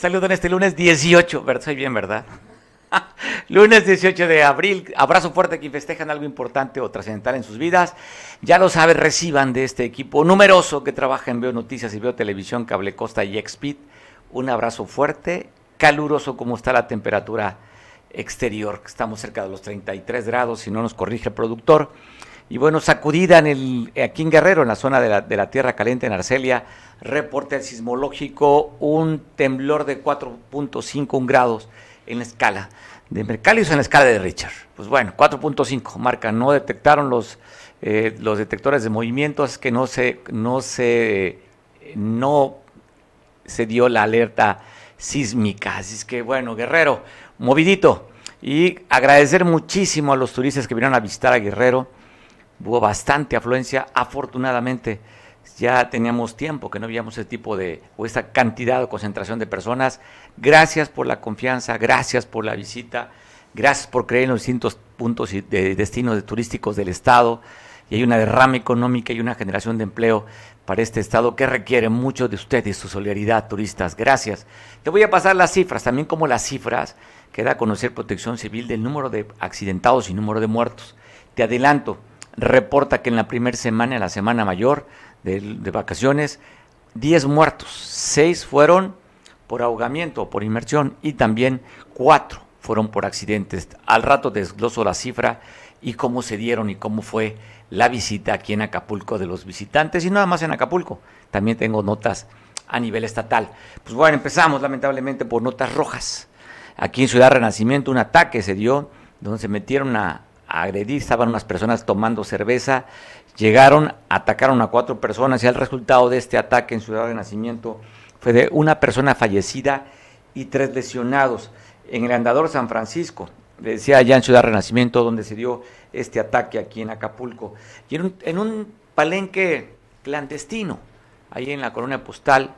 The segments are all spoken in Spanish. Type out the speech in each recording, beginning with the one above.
Te en este lunes 18, ¿verdad? Soy bien, ¿verdad? lunes 18 de abril. Abrazo fuerte que festejan algo importante o trascendental en sus vidas. Ya lo sabes, reciban de este equipo numeroso que trabaja en Veo Noticias y Veo Televisión, Cable Costa y Expit. Un abrazo fuerte, caluroso como está la temperatura exterior. Estamos cerca de los 33 grados, si no nos corrige el productor. Y bueno, sacudida en el, aquí en Guerrero, en la zona de la, de la Tierra Caliente, en Arcelia, reporte sismológico, un temblor de 4.5 grados en la escala de Mercalli en la escala de Richard. Pues bueno, 4.5 marca, no detectaron los, eh, los detectores de movimientos, que no se, no se, no se dio la alerta sísmica. Así es que bueno, Guerrero, movidito. Y agradecer muchísimo a los turistas que vinieron a visitar a Guerrero. Hubo bastante afluencia, afortunadamente ya teníamos tiempo que no veíamos ese tipo de, o esta cantidad o concentración de personas. Gracias por la confianza, gracias por la visita, gracias por creer en los distintos puntos de destinos turísticos del Estado. Y hay una derrama económica y una generación de empleo para este Estado que requiere mucho de ustedes, su solidaridad, turistas. Gracias. Te voy a pasar las cifras, también como las cifras que da a conocer Protección Civil del número de accidentados y número de muertos. Te adelanto, reporta que en la primera semana, en la semana mayor, de, vacaciones, 10 muertos, 6 fueron por ahogamiento o por inmersión y también 4 fueron por accidentes. Al rato desgloso la cifra y cómo se dieron y cómo fue la visita aquí en Acapulco de los visitantes y nada más en Acapulco. También tengo notas a nivel estatal. Pues bueno, empezamos lamentablemente por notas rojas. Aquí en Ciudad Renacimiento un ataque se dio donde se metieron a, a agredir, estaban unas personas tomando cerveza Llegaron, atacaron a cuatro personas y el resultado de este ataque en Ciudad de Nacimiento fue de una persona fallecida y tres lesionados en el andador San Francisco. Le decía allá en Ciudad Renacimiento donde se dio este ataque aquí en Acapulco. Y en un, en un palenque clandestino, ahí en la colonia postal,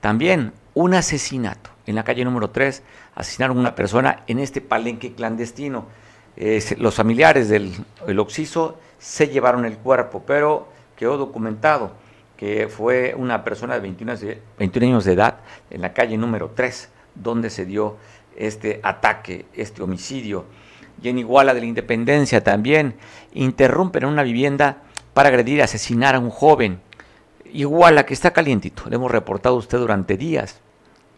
también un asesinato. En la calle número 3 asesinaron a una persona en este palenque clandestino. Los familiares del el Oxiso se llevaron el cuerpo, pero quedó documentado que fue una persona de 21, años de edad en la calle número 3, donde se dio este ataque, este homicidio. Y en Iguala de la Independencia también interrumpen una vivienda para agredir y asesinar a un joven. Iguala que está calientito, le hemos reportado a usted durante días,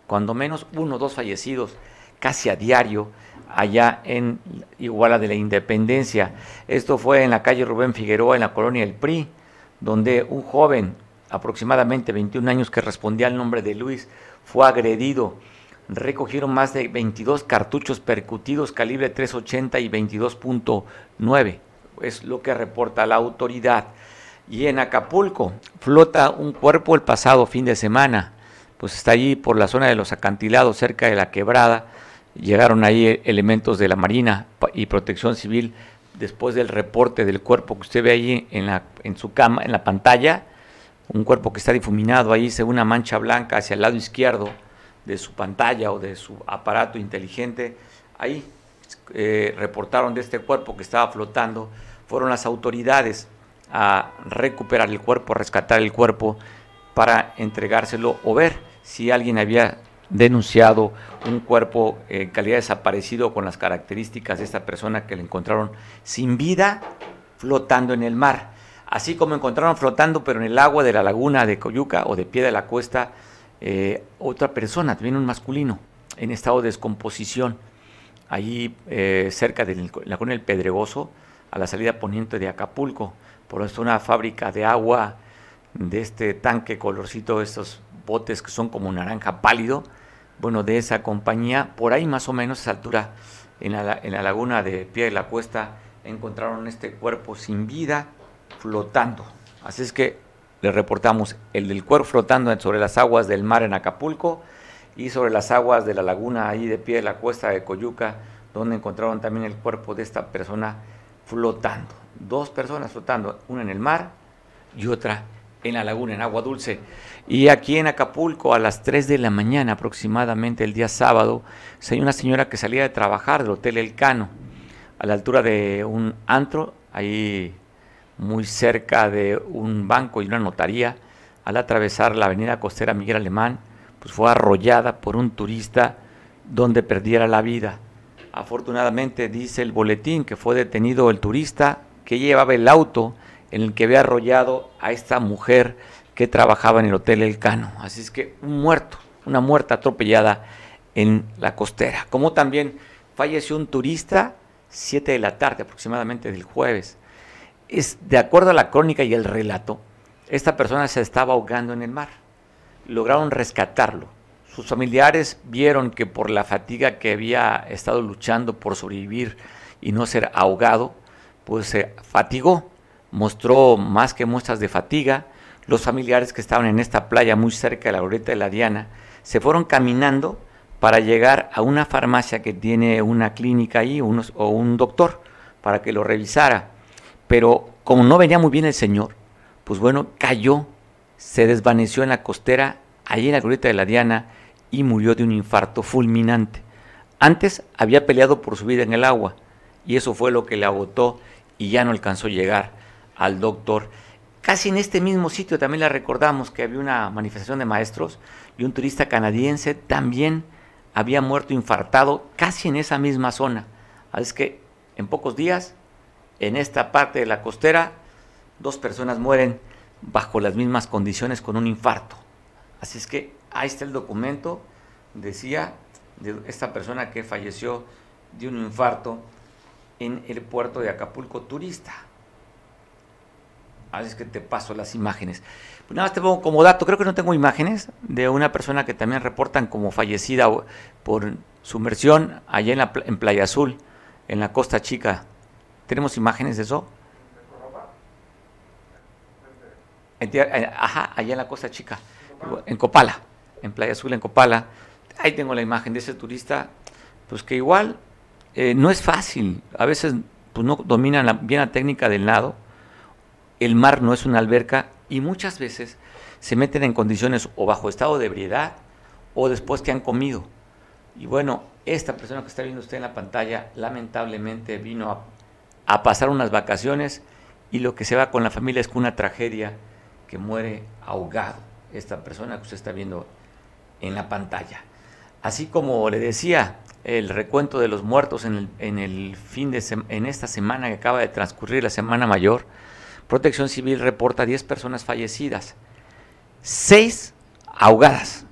cuando menos uno o dos fallecidos casi a diario allá en Iguala de la Independencia. Esto fue en la calle Rubén Figueroa, en la colonia El PRI, donde un joven, aproximadamente 21 años, que respondía al nombre de Luis, fue agredido. Recogieron más de 22 cartuchos percutidos calibre 380 y 22.9. Es lo que reporta la autoridad. Y en Acapulco flota un cuerpo el pasado fin de semana. Pues está allí por la zona de los acantilados, cerca de la quebrada Llegaron ahí elementos de la Marina y Protección Civil después del reporte del cuerpo que usted ve ahí en, la, su cama, en la pantalla, un cuerpo que está difuminado ahí, según una mancha blanca hacia el lado izquierdo de su pantalla o de su aparato inteligente. Ahí eh, reportaron de este cuerpo que estaba flotando. Fueron las autoridades a recuperar el cuerpo, a rescatar el cuerpo para entregárselo o ver si alguien había denunciado un cuerpo en calidad desaparecido con las características de esta persona que le encontraron sin vida flotando en el mar. Así como encontraron flotando, pero en el agua de la laguna de Coyuca o de pie de la cuesta, eh, otra persona, también un masculino, en estado de descomposición, allí eh, cerca de la laguna del Pedregoso, a la salida poniente de Acapulco. Por eso una fábrica de agua de este tanque colorcito, estos botes que son como naranja pálido, bueno, de esa compañía, por ahí más o menos a esa altura, en la, laguna de Pie de la Cuesta, encontraron este cuerpo sin vida flotando. Así es que le reportamos el del cuerpo flotando sobre las aguas del mar en Acapulco y sobre las aguas de la laguna ahí de Pie de la Cuesta de Coyuca, donde encontraron también el cuerpo de esta persona flotando. Dos personas flotando, una en el mar y otra en la laguna, en agua dulce. Y aquí en Acapulco, a las 3 de la mañana aproximadamente, el día sábado, se hay una señora que salía de trabajar del Hotel Elcano, a la altura de un antro, ahí muy cerca de un banco y una notaría, al atravesar la avenida costera Miguel Alemán, pues fue arrollada por un turista donde perdiera la vida. Afortunadamente dice el boletín que fue detenido el turista que llevaba el auto en el que había arrollado a esta mujer que trabajaba en el Hotel El Cano. Así es que un muerto, una muerta atropellada en la costera. Como también falleció un turista, 7 de la tarde aproximadamente del jueves. Es, de acuerdo a la crónica y el relato, esta persona se estaba ahogando en el mar. Lograron rescatarlo. Sus familiares vieron que por la fatiga que había estado luchando por sobrevivir y no ser ahogado, pues se fatigó, mostró más que muestras de fatiga. Los familiares que estaban en esta playa muy cerca de la orilla de la Diana se fueron caminando para llegar a una farmacia que tiene una clínica ahí unos, o un doctor para que lo revisara. Pero como no venía muy bien el señor, pues bueno, cayó, se desvaneció en la costera, allí en la glorieta de la Diana, y murió de un infarto fulminante. Antes había peleado por su vida en el agua, y eso fue lo que le agotó y ya no alcanzó a llegar al doctor. Casi en este mismo sitio también le recordamos que había una manifestación de maestros y un turista canadiense también había muerto infartado casi en esa misma zona. Así que en pocos días, en esta parte de la costera, dos personas mueren bajo las mismas condiciones con un infarto. Así es que ahí está el documento, decía, de esta persona que falleció de un infarto en el puerto de Acapulco turista. Así es que te paso las imágenes. Pues nada más te pongo como dato, creo que no tengo imágenes de una persona que también reportan como fallecida por sumersión allá en, la, en Playa Azul, en la Costa Chica. ¿Tenemos imágenes de eso? Ajá, allá en la Costa Chica, en Copala, en Playa Azul, en Copala. Ahí tengo la imagen de ese turista, pues que igual eh, no es fácil. A veces pues no dominan bien la técnica del nado. El mar no es una alberca y muchas veces se meten en condiciones o bajo estado de ebriedad o después que han comido. Y bueno, esta persona que está viendo usted en la pantalla lamentablemente vino a, pasar unas vacaciones y lo que se va con la familia es una tragedia que muere ahogado, esta persona que usted está viendo en la pantalla. Así como le decía, el recuento de los muertos en el, en el fin de en esta semana que acaba de transcurrir, la semana mayor, Protección Civil reporta 10 personas fallecidas, 6 ahogadas.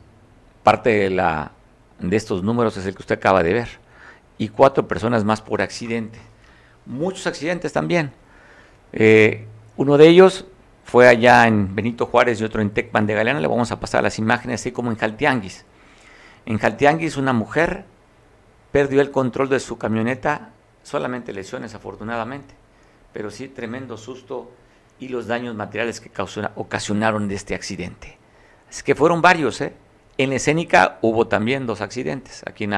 Parte de, la, de estos números es el que usted acaba de ver. Y 4 personas más por accidente. Muchos accidentes también. Eh, uno de ellos fue allá en Benito Juárez y otro en Tecpan de Galeana. Le vamos a pasar las imágenes, así como en Jaltianguis. En Jaltianguis, una mujer perdió el control de su camioneta, solamente lesiones afortunadamente, pero sí tremendo susto y los daños materiales que ocasionaron de este accidente. Es que fueron varios, ¿eh? En la escénica hubo también dos accidentes, aquí en,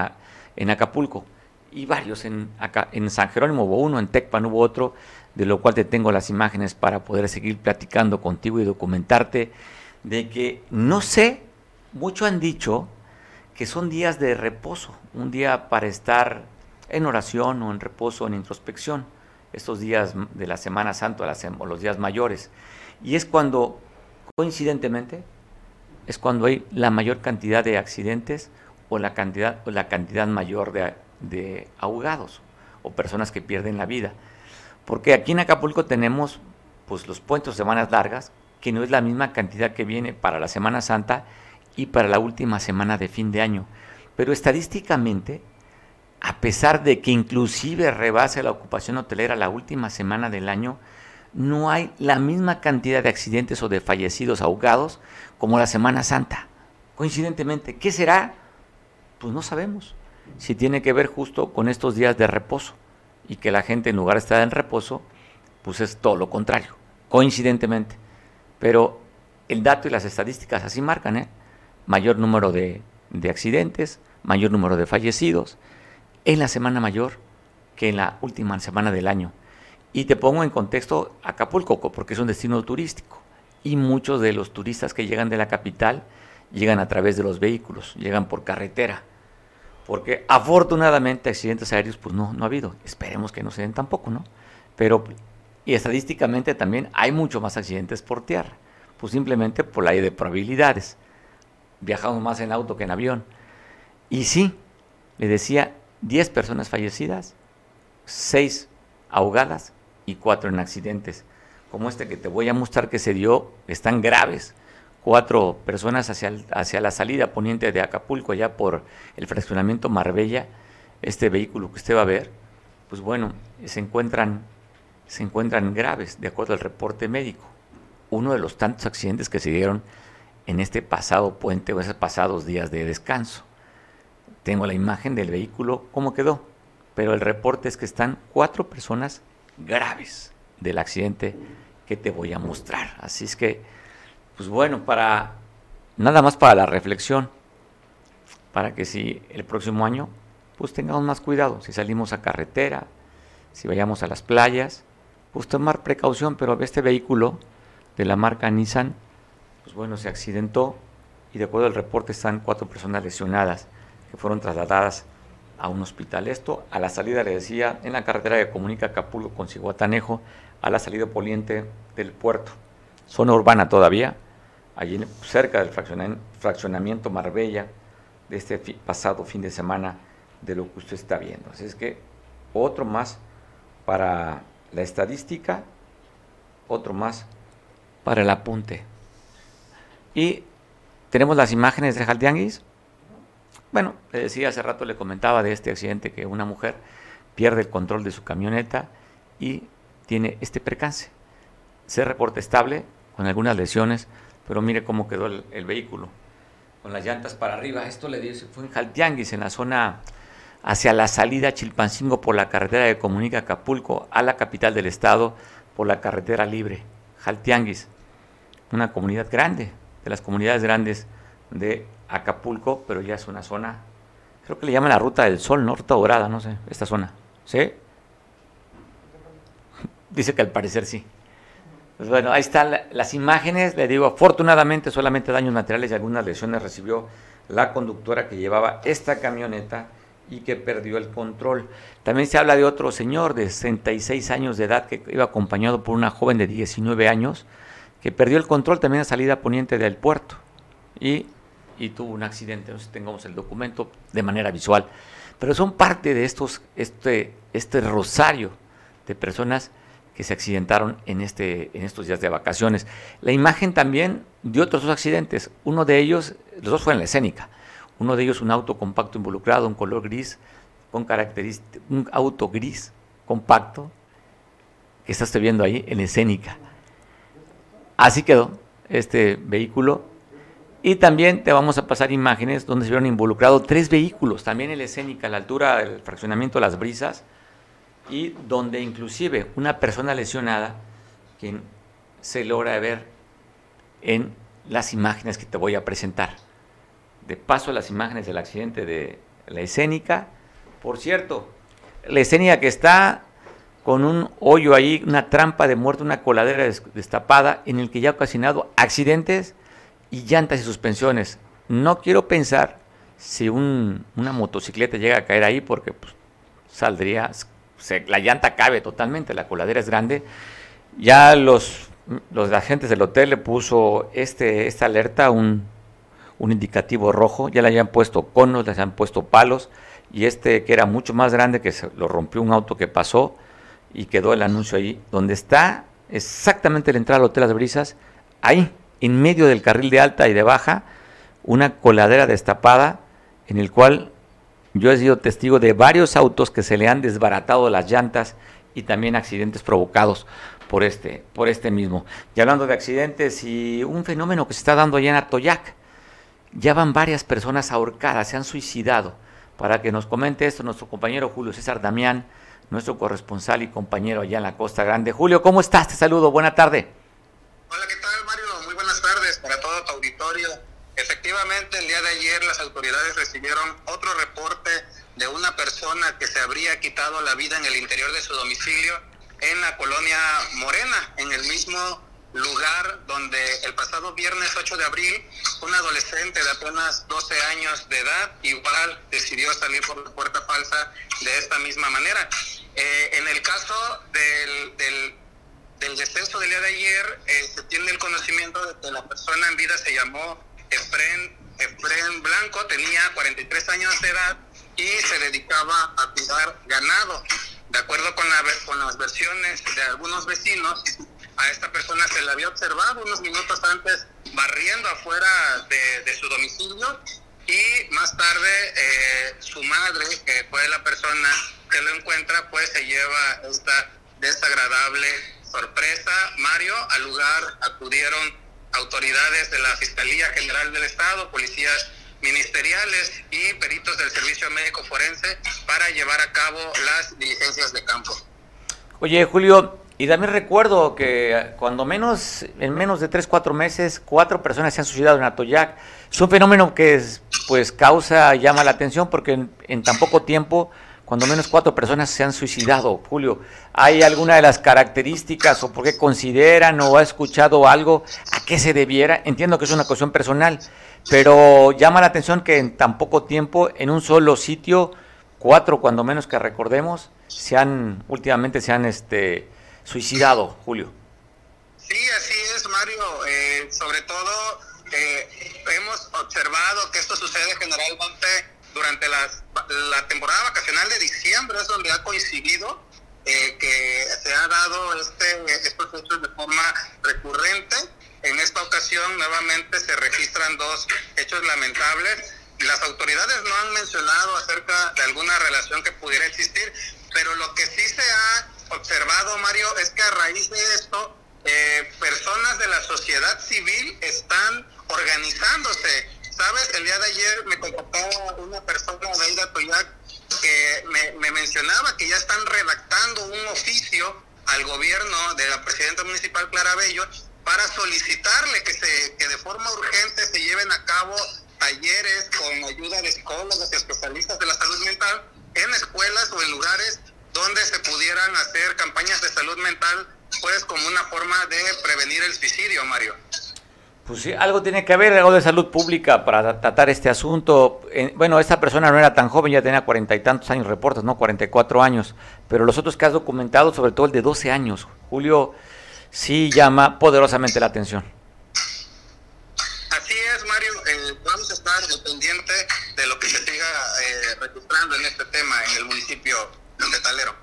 en Acapulco, y varios en, acá, en San Jerónimo hubo uno, en Tecpan hubo otro, de lo cual te tengo las imágenes para poder seguir platicando contigo y documentarte de que no sé, mucho han dicho que son días de reposo, un día para estar en oración o en reposo, en introspección, estos días de la Semana Santa o los días mayores. Y es cuando, coincidentemente, es cuando hay la mayor cantidad de accidentes o la cantidad, o la cantidad mayor de, de ahogados o personas que pierden la vida. Porque aquí en Acapulco tenemos pues los puentes semanas largas, que no es la misma cantidad que viene para la Semana Santa y para la última semana de fin de año. Pero estadísticamente, a pesar de que inclusive rebase la ocupación hotelera la última semana del año, no hay la misma cantidad de accidentes o de fallecidos ahogados como la Semana Santa. Coincidentemente, ¿qué será? Pues no sabemos. Si tiene que ver justo con estos días de reposo y que la gente en lugar de estar en reposo, pues es todo lo contrario, coincidentemente. Pero el dato y las estadísticas así marcan, ¿eh? Mayor número de, de accidentes, mayor número de fallecidos en la semana mayor que en la última semana del año. Y te pongo en contexto Acapulco, porque es un destino turístico. Y muchos de los turistas que llegan de la capital llegan a través de los vehículos, llegan por carretera porque afortunadamente accidentes aéreos pues no, no ha habido. Esperemos que no se den tampoco, ¿no? Pero y estadísticamente también hay mucho más accidentes por tierra, pues simplemente por la ley de probabilidades. viajamos más en auto que en avión. Y sí, le decía, 10 personas fallecidas, 6 ahogadas y 4 en accidentes. Como este que te voy a mostrar que se dio, están graves. Cuatro personas hacia, hacia la salida poniente de Acapulco, ya por el fraccionamiento Marbella, este vehículo que usted va a ver, pues bueno, se encuentran, se encuentran graves, de acuerdo al reporte médico. Uno de los tantos accidentes que se dieron en este pasado puente o esos pasados días de descanso. Tengo la imagen del vehículo, cómo quedó, pero el reporte es que están cuatro personas graves del accidente que te voy a mostrar. Así es que, pues bueno, para nada más para la reflexión, para que si el próximo año, pues tengamos más cuidado, si salimos a carretera, si vayamos a las playas, pues tomar precaución, pero este vehículo de la marca Nissan pues bueno, se accidentó y de acuerdo al reporte están cuatro personas lesionadas que fueron trasladadas a un hospital. Esto a la salida, le decía, en la carretera que comunica Acapulco con Cihuatanejo, a la salida poniente del puerto. Zona urbana todavía, allí cerca del fraccionamiento Marbella de este pasado fin de semana de lo que usted está viendo. Así es que otro más para la estadística, otro más para el apunte. Y tenemos las imágenes de Jaltianguis. Bueno, le decía hace rato, le comentaba de este accidente que una mujer pierde el control de su camioneta y tiene este percance. Se reporta estable, con algunas lesiones, pero mire cómo quedó el, vehículo. Con las llantas para arriba. Esto le dice, fue en Jaltianguis, en la zona hacia la salida Chilpancingo por la carretera que comunica Acapulco a la capital del estado por la carretera libre. Jaltianguis, una comunidad grande, de las comunidades grandes de Acapulco, pero ya es una zona, creo que le llaman la Ruta del Sol, ¿no? Ruta Dorada, no sé, esta zona. ¿Sí? Dice que al parecer sí. Pues bueno, ahí están las imágenes, le digo, afortunadamente solamente daños materiales y algunas lesiones recibió la conductora que llevaba esta camioneta y que perdió el control. También se habla de otro señor de 66 años de edad que iba acompañado por una joven de 19 años, que perdió el control también a salida poniente del puerto y, tuvo un accidente. No sé si tengamos el documento de manera visual. Pero son parte de estos, este, este rosario de personas que se accidentaron en, este, en estos días de vacaciones. La imagen también de otros dos accidentes. Uno de ellos, los dos fueron en la escénica. Uno de ellos un auto compacto involucrado, un color gris, con características, un auto gris compacto que está usted viendo ahí en la escénica. Así quedó este vehículo. Y también te vamos a pasar imágenes donde se vieron involucrados tres vehículos, también en la escénica, a la altura del fraccionamiento Las Brisas, y donde inclusive una persona lesionada, quien se logra ver en las imágenes que te voy a presentar. De paso, las imágenes del accidente de la escénica. Por cierto, la escénica que está con un hoyo ahí, una trampa de muerte, una coladera destapada en el que ya ha ocasionado accidentes y llantas y suspensiones. No quiero pensar si una motocicleta llega a caer ahí porque pues, saldría, la llanta cabe totalmente, la coladera es grande. Ya los, los agentes del hotel le puso este, esta alerta, un, un indicativo rojo, ya le habían puesto conos, le habían puesto palos y este que era mucho más grande que se lo rompió un auto que pasó y quedó el anuncio ahí, donde está exactamente la entrada al Hotel Las Brisas, ahí, en medio del carril de alta y de baja, una coladera destapada en el cual yo he sido testigo de varios autos que se le han desbaratado las llantas y también accidentes provocados por este, por este mismo. Y hablando de accidentes y un fenómeno que se está dando allá en Atoyac, ya van varias personas ahorcadas, se han suicidado. Para que nos comente esto nuestro compañero Julio César Damián, nuestro corresponsal y compañero allá en la Costa Grande. Julio, ¿cómo estás? Te saludo, buena tarde. Hola, ¿qué tal para todo tu auditorio. Efectivamente, el día de ayer las autoridades recibieron otro reporte de una persona que se habría quitado la vida en el interior de su domicilio en la colonia Morena, en el mismo lugar donde el pasado viernes 8 de abril un adolescente de apenas 12 años de edad igual decidió salir por la puerta falsa de esta misma manera. Eh, en el caso del, del, del, del día de ayer, eh, se tiene el conocimiento de que la persona en vida se llamó Efren Efren Blanco tenía 43 años de edad y se dedicaba a cuidar ganado. De acuerdo con, la, con las versiones de algunos vecinos, a esta persona se le había observado unos minutos antes barriendo afuera de, de su domicilio y más tarde eh, su madre, que fue la persona que lo encuentra, pues se lleva esta desagradable sorpresa. Mario, al lugar acudieron autoridades de la Fiscalía General del Estado, policías ministeriales y peritos del Servicio Médico Forense para llevar a cabo las diligencias de campo. Oye, Julio, y también recuerdo que cuando menos, en menos de 3, 4 meses, cuatro personas se han suicidado en Atoyac. Es un fenómeno que pues causa, llama la atención porque en, tan poco tiempo, cuando menos cuatro personas se han suicidado. Julio, ¿hay alguna de las características o por qué consideran o ha escuchado algo a qué se debiera? Entiendo que es una cuestión personal, pero llama la atención que en tan poco tiempo, en un solo sitio, cuatro cuando menos que recordemos, se han, últimamente se han este, suicidado, Julio. Sí, así es, Mario. Eh, sobre todo eh, hemos observado que esto sucede generalmente durante la temporada vacacional de diciembre, es donde ha coincidido eh, que se ha dado este, estos hechos de forma recurrente. En esta ocasión nuevamente se registran dos hechos lamentables. Las autoridades no han mencionado acerca de alguna relación que pudiera existir, pero lo que sí se ha observado, Mario, es que a raíz de esto, eh, personas de la sociedad civil están organizándose. ¿Sabes? El día de ayer me contactaba una persona de Aida Toyac que me, me mencionaba que ya están redactando un oficio al gobierno de la presidenta municipal Clara Bello para solicitarle que, se, que de forma urgente se lleven a cabo talleres con ayuda de psicólogos y especialistas de la salud mental en escuelas o en lugares donde se pudieran hacer campañas de salud mental, pues como una forma de prevenir el suicidio, Mario. Pues sí, algo tiene que haber, algo de salud pública para tratar este asunto. Eh, bueno, esta persona no era tan joven, ya tenía cuarenta y tantos años, reportes, ¿no? Cuarenta y cuatro años. Pero los otros que has documentado, sobre todo el de 12 años, Julio, sí llama poderosamente la atención. Así es, Mario. Eh, vamos a estar pendientes de lo que se siga eh, registrando en este tema en el municipio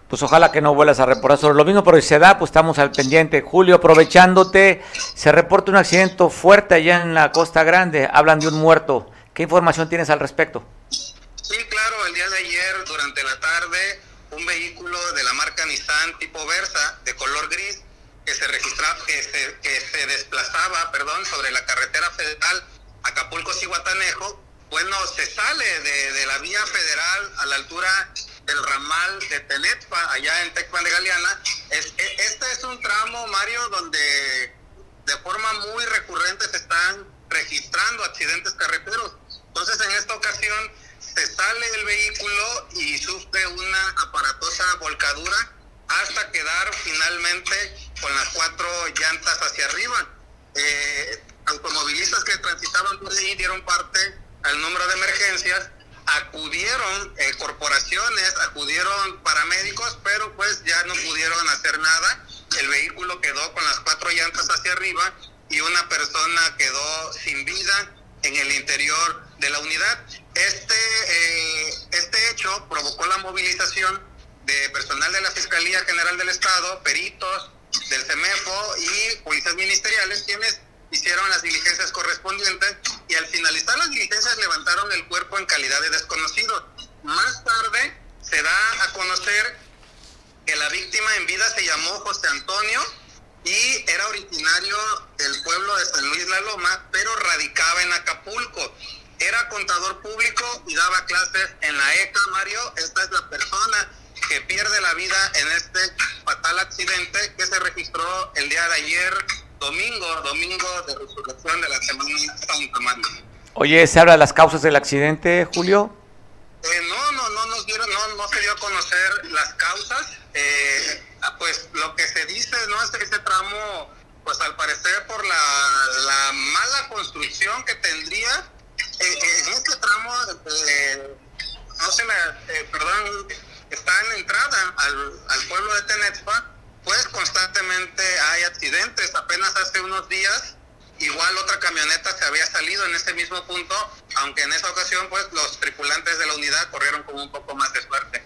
pues ojalá que no vuelvas a reportar sobre lo mismo, pero si se da, pues estamos al pendiente. Julio, aprovechándote, se reporta un accidente fuerte allá en la Costa Grande, hablan de un muerto. ¿Qué información tienes al respecto? Sí, claro, el día de ayer, durante la tarde, un vehículo de la marca Nissan tipo Versa, de color gris, que se registraba, que se, que se desplazaba, perdón, sobre la carretera federal Acapulco-Cihuatanejo, bueno, se sale de, de la vía federal a la altura del ramal de Tenetpa, allá en Tecpan de Galeana. E, este es un tramo, Mario, donde de forma muy recurrente se están registrando accidentes carreteros. Entonces, en esta ocasión, se sale el vehículo y sufre una aparatosa volcadura hasta quedar finalmente con las cuatro llantas hacia arriba. Eh, automovilistas que transitaban por ahí dieron parte al número de emergencias acudieron eh, corporaciones, acudieron paramédicos, pero pues ya no pudieron hacer nada. El vehículo quedó con las cuatro llantas hacia arriba y una persona quedó sin vida en el interior de la unidad. Este, eh, este hecho provocó la movilización de personal de la Fiscalía General del Estado, peritos del CEMEFO y policías ministeriales, quienes hicieron las diligencias correspondientes y al finalizar las diligencias levantaron el cuerpo en calidad de desconocido. Más tarde se da a conocer que la víctima en vida se llamó José Antonio y era originario del pueblo de San Luis La Loma, pero radicaba en Acapulco. Era contador público y daba clases en la ECA, Mario. Esta es la persona que pierde la vida en este fatal accidente que se registró el día de ayer domingo, domingo de resurrección de la Semana Santa. Oye, ¿se habla de las causas del accidente, Julio? Eh, no, no, no nos dieron, no, no se dio a conocer las causas. Eh, pues lo que se dice, ¿no? Es que ese tramo, pues al parecer por la, la mala construcción que tendría, eh, en este tramo, no se me, perdón, está en entrada al, al pueblo de Tenetpa, pues constantemente hay accidentes. Apenas hace unos días, igual otra camioneta se había salido en ese mismo punto aunque en esa ocasión pues los tripulantes de la unidad corrieron con un poco más de suerte.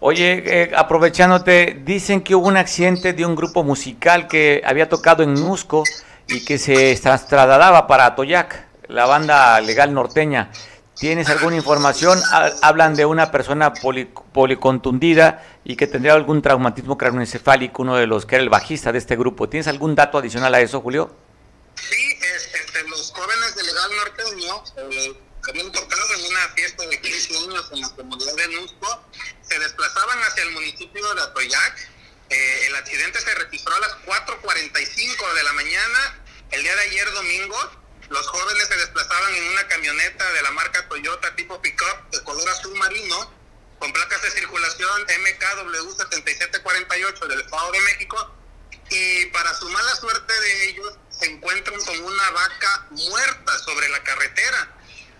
Oye, eh, aprovechándote, dicen que hubo un accidente de un grupo musical que había tocado en Nusco y que se trasladaba para Atoyac, la banda legal norteña. ¿Tienes alguna información? Hablan de una persona policontundida y que tendría algún traumatismo craneoencefálico, uno de los que era el bajista de este grupo. ¿Tienes algún dato adicional a eso, Julio? Sí, este, los jóvenes de legal norteño eh, habían tocado en una fiesta de 15 años en la comunidad de Nusco, se desplazaban hacia el municipio de Atoyac. Eh, el accidente se registró a las 4.45 de la mañana, el día de ayer domingo, los jóvenes se desplazaban en una camioneta de la marca Toyota tipo pickup de color azul marino con placas de circulación MKW7748 del Estado de México y para su mala suerte de ellos se encuentran con una vaca muerta sobre la carretera.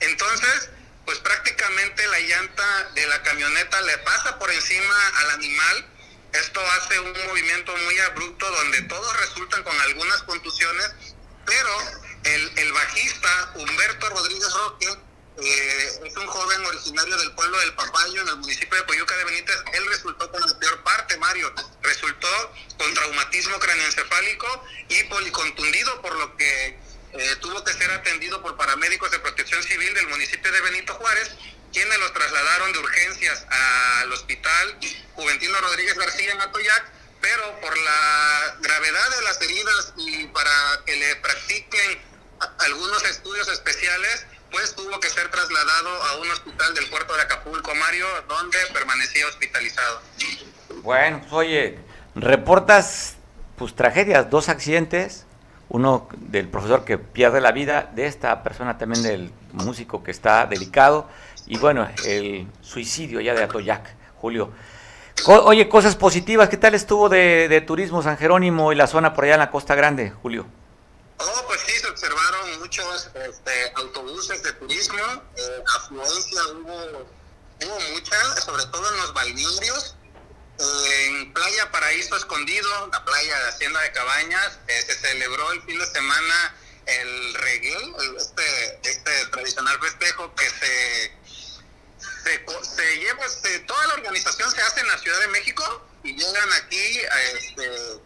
Entonces, pues prácticamente la llanta de la camioneta le pasa por encima al animal. Esto hace un movimiento muy abrupto donde todos resultan con algunas contusiones, pero el, el bajista Humberto Rodríguez Roque eh, es un joven originario del pueblo del Papayo, en el municipio de Coyuca de Benítez. Él resultó con la peor parte, Mario. Resultó con traumatismo craneoencefálico y policontundido, por lo que eh, tuvo que ser atendido por paramédicos de protección civil del municipio de Benito Juárez, quienes los trasladaron de urgencias al hospital Juventino Rodríguez García en Atoyac pero por la gravedad de las heridas y para que le practiquen algunos estudios especiales, pues tuvo que ser trasladado a un hospital del puerto de Acapulco, Mario, donde permanecía hospitalizado. Bueno, pues, oye, reportas pues tragedias, dos accidentes, uno del profesor que pierde la vida, de esta persona también del músico que está delicado, y bueno, el suicidio ya de Atoyac, Julio. oye, cosas positivas, ¿qué tal estuvo de, de turismo San Jerónimo y la zona por allá en la Costa Grande, Julio? Oh, pues sí, se observaron muchos este, autobuses de turismo, eh, afluencia hubo, hubo mucha, sobre todo en los balnearios. En Playa Paraíso Escondido, la playa de Hacienda de Cabañas, eh, se celebró el fin de semana el reggae, este, este tradicional festejo que se, se, lleva, toda la organización se hace en la Ciudad de México y llegan aquí a este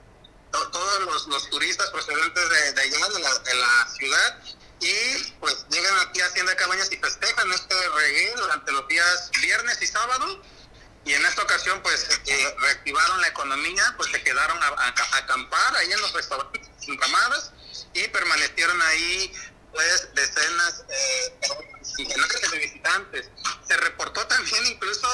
todos los, turistas procedentes de, allá, de la, de la, ciudad, y pues llegan aquí a Hacienda Cabañas y festejan este reggae durante los días viernes y sábado. Y en esta ocasión, pues, eh, reactivaron la economía, pues se quedaron a, acampar ahí en los restaurantes encamadas y permanecieron ahí, pues, decenas eh, de visitantes. Se reportó también incluso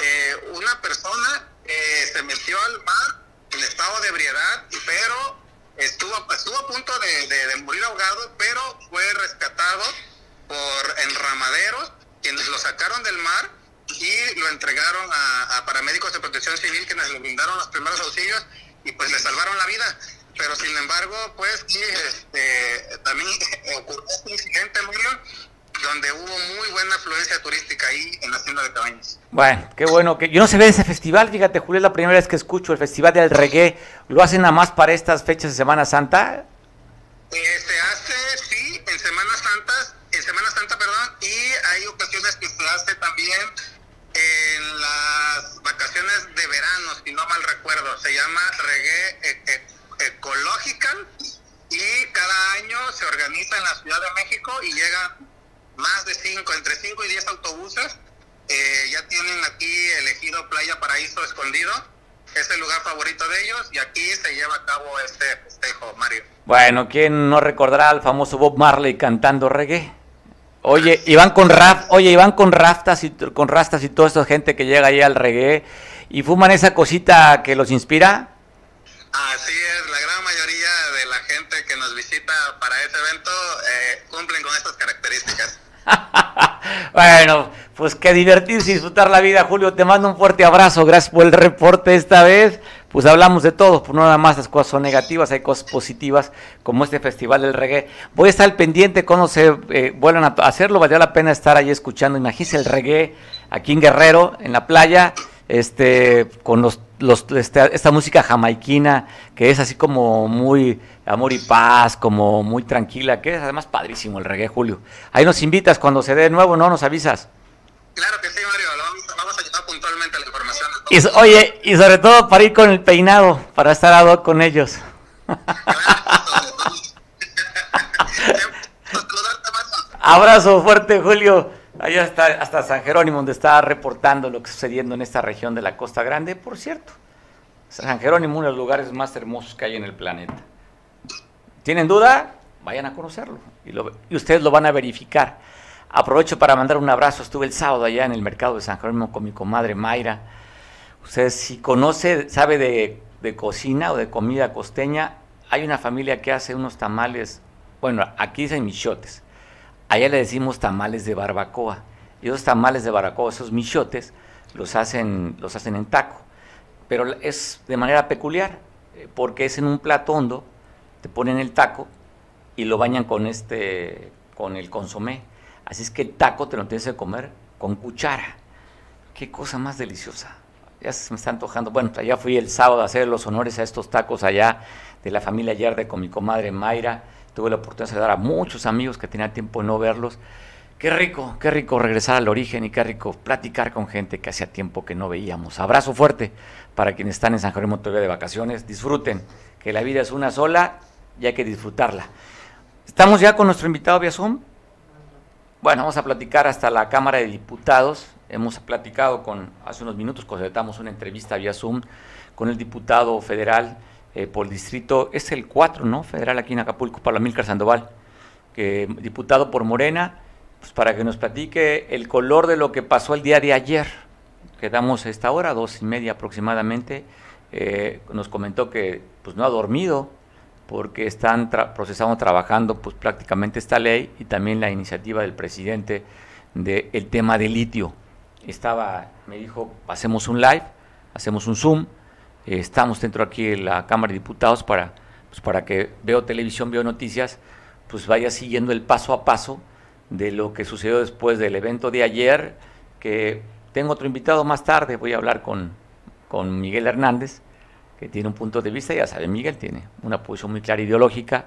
eh, una persona que se metió al mar en estado de ebriedad, pero estuvo, estuvo a punto de, morir ahogado, pero fue rescatado por enramaderos, quienes lo sacaron del mar y lo entregaron a, paramédicos de protección civil, quienes le brindaron los primeros auxilios y pues le salvaron la vida. Pero sin embargo, pues sí, este, también ocurrió este incidente, Emilio, donde hubo muy buena afluencia turística ahí en la Hacienda de Cabañas. Bueno, qué bueno que yo no se ve ese festival, fíjate Julio, es la primera vez que escucho el festival del reggae, ¿lo hacen nada más para estas fechas de Semana Santa? Eh, se hace, sí, en Semana Santa, en Semana Santa, perdón, y hay ocasiones que se hace también en las vacaciones de verano, si no mal recuerdo, se llama reggae e, e, ecológico y cada año se organiza en la Ciudad de México y llega más de cinco, entre 5 y 10 autobuses. Eh, ya tienen aquí elegido Playa Paraíso Escondido, es el lugar favorito de ellos y aquí se lleva a cabo este festejo, Mario. Bueno, ¿quién no recordará al famoso Bob Marley cantando reggae? Oye, iban con raf, oye, iban con raftas y con rastas y toda esta gente que llega ahí al reggae y fuman esa cosita que los inspira. Así es, la gran mayoría de la gente que nos visita para ese evento eh, cumplen con estas características. Bueno, pues que divertirse y disfrutar la vida, Julio. Te mando un fuerte abrazo. Gracias por el reporte esta vez. Pues hablamos de todo, pues no nada más las cosas son negativas, hay cosas positivas como este festival del reggae. Voy a estar pendiente cuando se eh, vuelvan a hacerlo, valdría la pena estar ahí escuchando. Imagínense el reggae aquí en Guerrero, en la playa, este, con los los, este, esta música jamaiquina que es así como muy amor y paz, como muy tranquila, que es además padrísimo el reggae, Julio. Ahí nos invitas cuando se dé de nuevo, ¿no? Nos avisas. Claro que sí, Mario, vamos, a llevar puntualmente la información. Y, oye, y sobre todo para ir con el peinado, para estar a dos con ellos. Abrazo fuerte, Julio. Allá está hasta San Jerónimo, donde está reportando lo que está sucediendo en esta región de la Costa Grande. Por cierto, San Jerónimo, uno de los lugares más hermosos que hay en el planeta. ¿Tienen duda? Vayan a conocerlo y, ustedes lo van a verificar. Aprovecho para mandar un abrazo. Estuve el sábado allá en el mercado de San Jerónimo con mi comadre Mayra. Usted si conoce, sabe de, de cocina o de comida costeña, hay una familia que hace unos tamales, bueno, aquí dicen michotes Allá le decimos tamales de barbacoa. Y esos tamales de barbacoa, esos michotes, los hacen, los hacen en taco. Pero es de manera peculiar, eh, porque es en un plato hondo, te ponen el taco y lo bañan con este, con el consomé. Así es que el taco te lo tienes que comer con cuchara. Qué cosa más deliciosa. Ya se me está antojando. Bueno, allá fui el sábado a hacer los honores a estos tacos allá de la familia Yerde con mi comadre Mayra tuve la oportunidad de saludar a muchos amigos que tenía tiempo de no verlos. Qué rico, qué rico regresar al origen y qué rico platicar con gente que hacía tiempo que no veíamos. Abrazo fuerte para quienes están en San Jerónimo todavía de vacaciones. Disfruten, que la vida es una sola y hay que disfrutarla. Estamos ya con nuestro invitado vía Zoom. Bueno, vamos a platicar hasta la Cámara de Diputados. Hemos platicado con, hace unos minutos, concertamos una entrevista vía Zoom con el diputado federal eh, por distrito, es el 4, ¿no? Federal aquí en Acapulco, para Milcar Sandoval, que, diputado por Morena, pues para que nos platique el color de lo que pasó el día de ayer. Quedamos a esta hora, dos y media aproximadamente. Eh, nos comentó que pues no ha dormido porque están procesando, trabajando pues prácticamente esta ley y también la iniciativa del presidente del tema de litio. Estaba, me dijo, hacemos un live, hacemos un Zoom, estamos dentro aquí en la Cámara de Diputados para, pues para que veo televisión, veo noticias, pues vaya siguiendo el paso a paso de lo que sucedió después del evento de ayer, que tengo otro invitado más tarde, voy a hablar con, con Miguel Hernández, que tiene un punto de vista, ya sabe, Miguel tiene una posición muy clara ideológica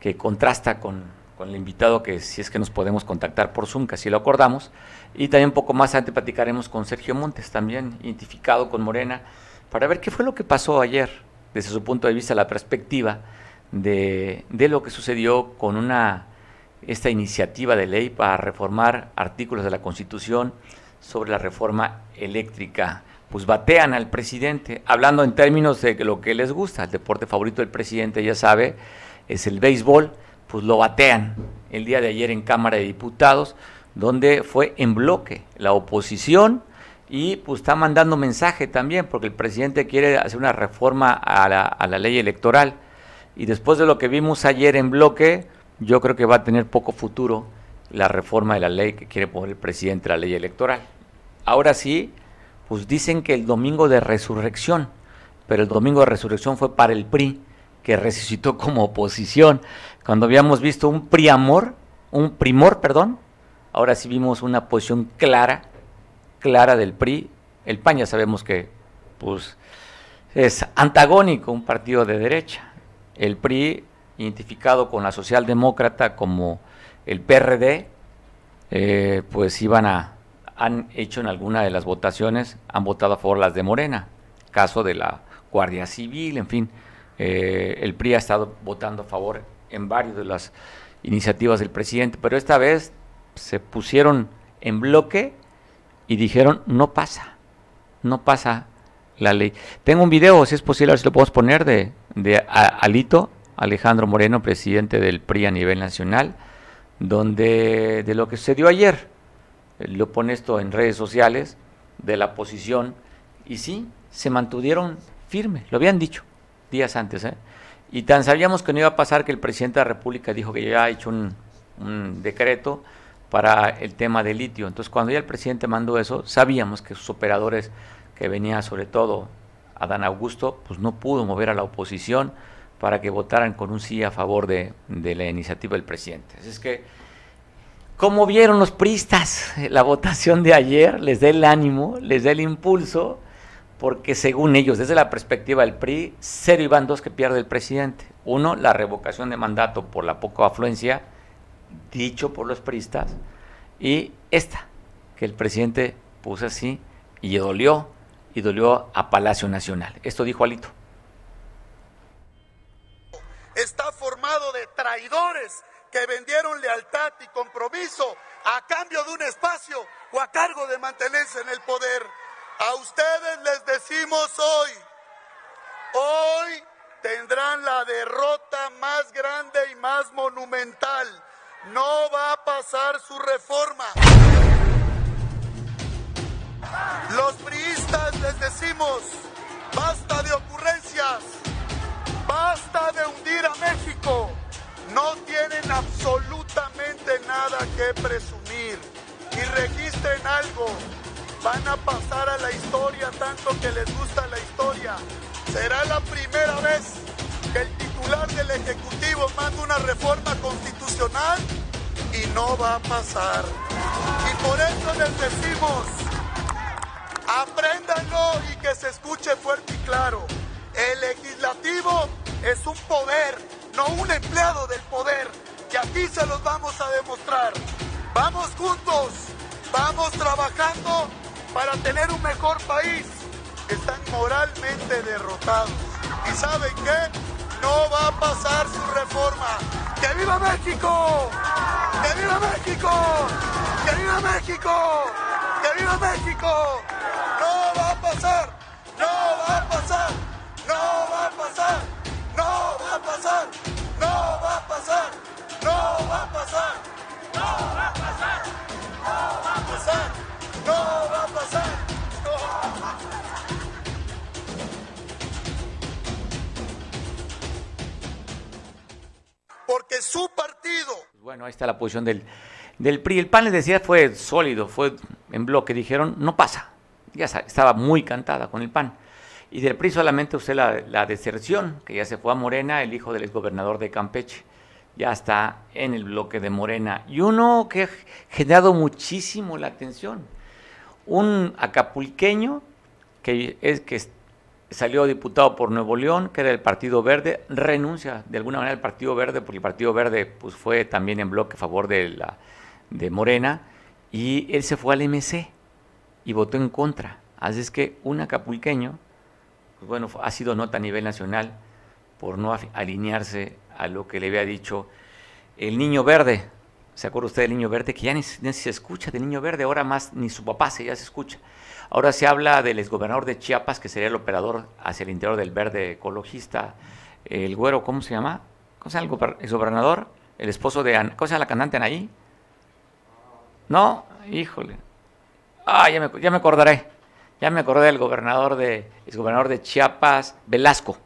que contrasta con, con el invitado que si es que nos podemos contactar por Zoom, que así lo acordamos, y también un poco más adelante platicaremos con Sergio Montes, también identificado con Morena, para ver qué fue lo que pasó ayer, desde su punto de vista, la perspectiva de, lo que sucedió con una esta iniciativa de ley para reformar artículos de la Constitución sobre la reforma eléctrica. Pues batean al presidente, hablando en términos de lo que les gusta, el deporte favorito del presidente, ya sabe, es el béisbol, pues lo batean el día de ayer en Cámara de Diputados, donde fue en bloque la oposición, y pues está mandando mensaje también, porque el presidente quiere hacer una reforma a la, a la ley electoral. Y después de lo que vimos ayer en bloque, yo creo que va a tener poco futuro la reforma de la ley que quiere poner el presidente la ley electoral. Ahora sí, pues dicen que el domingo de resurrección, pero el domingo de resurrección fue para el PRI, que resucitó como oposición. Cuando habíamos visto un priamor, un primor, perdón, ahora sí vimos una posición clara clara del PRI. El PAN ya sabemos que pues, es antagónico, un partido de derecha. El PRI, identificado con la socialdemócrata como el PRD, eh, pues iban a, han hecho en alguna de las votaciones, han votado a favor las de Morena, caso de la Guardia Civil, en fin, eh, el PRI ha estado votando a favor en varias de las iniciativas del presidente, pero esta vez se pusieron en bloque y dijeron, no pasa, no pasa la ley. Tengo un video, si es posible, a ver si lo podemos poner, de, de Alito, Alejandro Moreno, presidente del PRI a nivel nacional, donde de lo que sucedió ayer, lo pone esto en redes sociales, de la posición, y sí, se mantuvieron firmes, lo habían dicho días antes, ¿eh? y tan sabíamos que no iba a pasar que el presidente de la República dijo que ya ha hecho un, un decreto, para el tema del litio. Entonces, cuando ya el presidente mandó eso, sabíamos que sus operadores, que venía sobre todo Adán Augusto, pues no pudo mover a la oposición para que votaran con un sí a favor de, la iniciativa del presidente. Así es que, ¿cómo vieron los pristas la votación de ayer? Les da el ánimo, les da el impulso porque según ellos, desde la perspectiva del PRI, cero y dos que pierde el presidente. Uno, la revocación de mandato por la poca afluencia, dicho por los priistas, y esta, que el presidente puso así y dolió, y dolió a Palacio Nacional. Esto dijo Alito. Está formado de traidores que vendieron lealtad y compromiso a cambio de un espacio o a cargo de mantenerse en el poder. A ustedes les decimos hoy, hoy tendrán la derrota más grande y más monumental. No va a pasar su reforma. Los priistas les decimos, basta de ocurrencias, basta de hundir a México. No tienen absolutamente nada que presumir. Y registren algo, van a pasar a la historia tanto que les gusta la historia. Será la primera vez que el titular del Ejecutivo manda una reforma constitucional y no va a pasar. Y por eso les decimos, apréndanlo y que se escuche fuerte y claro. El legislativo es un poder, no un empleado del poder. Y aquí se los vamos a demostrar. Vamos juntos, vamos trabajando para tener un mejor país. Están moralmente derrotados. ¿Y saben qué? No va a pasar su reforma. ¡Que viva México! ¡Que viva México! ¡Que viva México! ¡Que viva México! No va a pasar. No va a pasar. No va a pasar. No va a pasar. No va a pasar. No va a pasar. No va a pasar. No va a pasar. No va a pasar. Porque su partido. Bueno, ahí está la posición del, del PRI. El PAN les decía fue sólido, fue en bloque. Dijeron, no pasa. Ya estaba muy cantada con el PAN. Y del PRI solamente usted la, la deserción, que ya se fue a Morena, el hijo del exgobernador de Campeche. Ya está en el bloque de Morena. Y uno que ha generado muchísimo la atención. Un acapulqueño que es que salió diputado por Nuevo León, que era el Partido Verde, renuncia de alguna manera al Partido Verde, porque el Partido Verde pues, fue también en bloque a favor de, la, de Morena, y él se fue al MC y votó en contra. Así es que un acapulqueño, pues bueno, ha sido nota a nivel nacional por no alinearse a lo que le había dicho el niño verde. ¿Se acuerda usted del niño verde? Que ya ni, ni se escucha del niño verde, ahora más ni su papá se ya se escucha. Ahora se habla del exgobernador de Chiapas, que sería el operador hacia el interior del verde ecologista, el güero, ¿cómo se llama? ¿Cómo se llama el exgobernador? El esposo de, ¿cómo se llama la cantante Anaí? No, híjole. Ah, ya me, ya me acordaré. Ya me acordé del gobernador de, exgobernador de Chiapas, Velasco,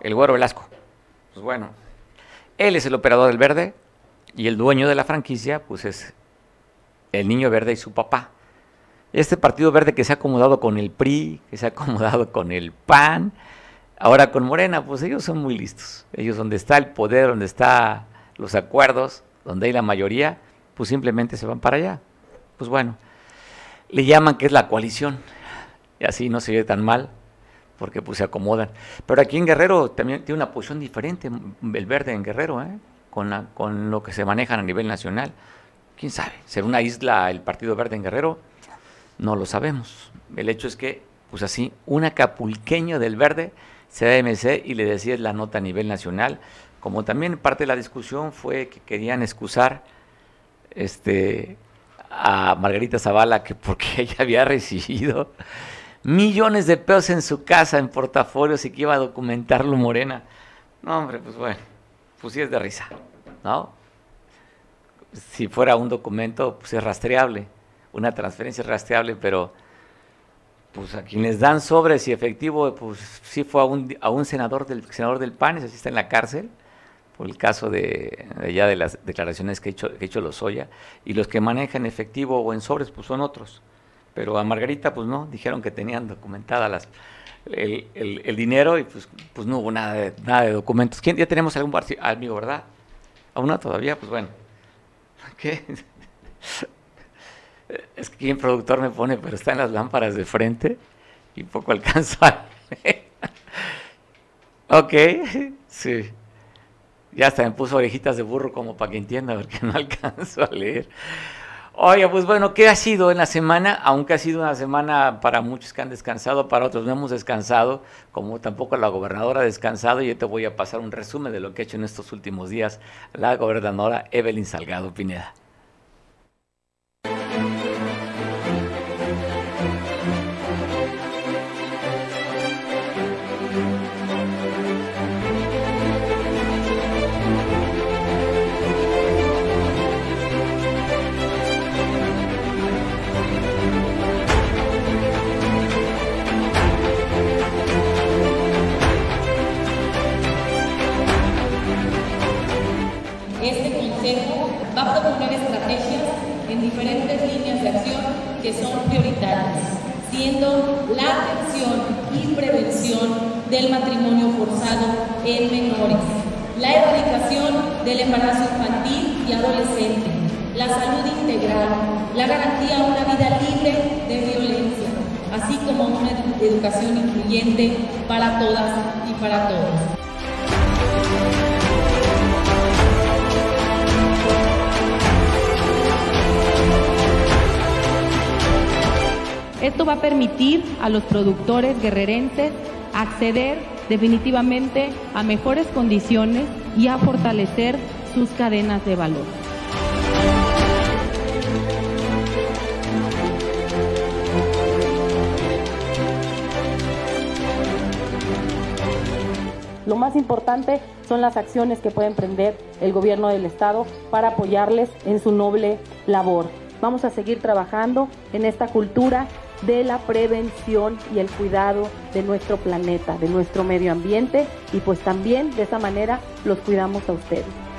el güero Velasco. Pues bueno, él es el operador del verde y el dueño de la franquicia, pues es el niño verde y su papá. Este Partido Verde que se ha acomodado con el PRI, que se ha acomodado con el PAN, ahora con Morena, pues ellos son muy listos. Ellos donde está el poder, donde están los acuerdos, donde hay la mayoría, pues simplemente se van para allá. Pues bueno, le llaman que es la coalición. Y así no se ve tan mal, porque pues se acomodan. Pero aquí en Guerrero también tiene una posición diferente, el verde en Guerrero, ¿eh? con, la, con lo que se manejan a nivel nacional. ¿Quién sabe? ¿Será una isla el Partido Verde en Guerrero? No lo sabemos. El hecho es que, pues así, un acapulqueño del verde se da MC y le decía la nota a nivel nacional. Como también parte de la discusión fue que querían excusar este, a Margarita Zavala que porque ella había recibido millones de pesos en su casa, en portafolios y que iba a documentarlo Morena. No, hombre, pues bueno, pues sí es de risa, ¿no? Si fuera un documento, pues es rastreable una transferencia rastreable, pero pues a quienes dan sobres y efectivo, pues sí fue a un, a un senador del senador del PAN, ese sí está en la cárcel, por el caso de, ya de las declaraciones que ha hecho, que ha hecho Lozoya, y los que manejan efectivo o en sobres, pues son otros. Pero a Margarita, pues no, dijeron que tenían documentada el, el, dinero y pues, pues no hubo nada de, nada de documentos. ¿Quién, ya tenemos algún amigo, ¿verdad? ¿Aún no todavía? Pues bueno. ¿Qué? Es que productor me pone, pero está en las lámparas de frente. y poco alcanzo a ok, sí. Ya hasta me puso orejitas de burro como para que entienda, porque no alcanzo a leer. Oye, pues bueno, ¿qué ha sido en la semana? Aunque ha sido una semana para muchos que han descansado, para otros no hemos descansado, como tampoco la gobernadora ha descansado. Yo te voy a pasar un resumen de lo que ha hecho en estos últimos días la gobernadora Evelyn Salgado Pineda. Que son prioritarias, siendo la atención y prevención del matrimonio forzado en menores, la erradicación del embarazo infantil y adolescente, la salud integral, la garantía de una vida libre de violencia, así como una educación incluyente para todas y para todos. Esto va a permitir a los productores guerrerenses acceder definitivamente a mejores condiciones y a fortalecer sus cadenas de valor. Lo más importante son las acciones que puede emprender el gobierno del Estado para apoyarles en su noble labor. Vamos a seguir trabajando en esta cultura de la prevención y el cuidado de nuestro planeta, de nuestro medio ambiente y pues también de esa manera los cuidamos a ustedes.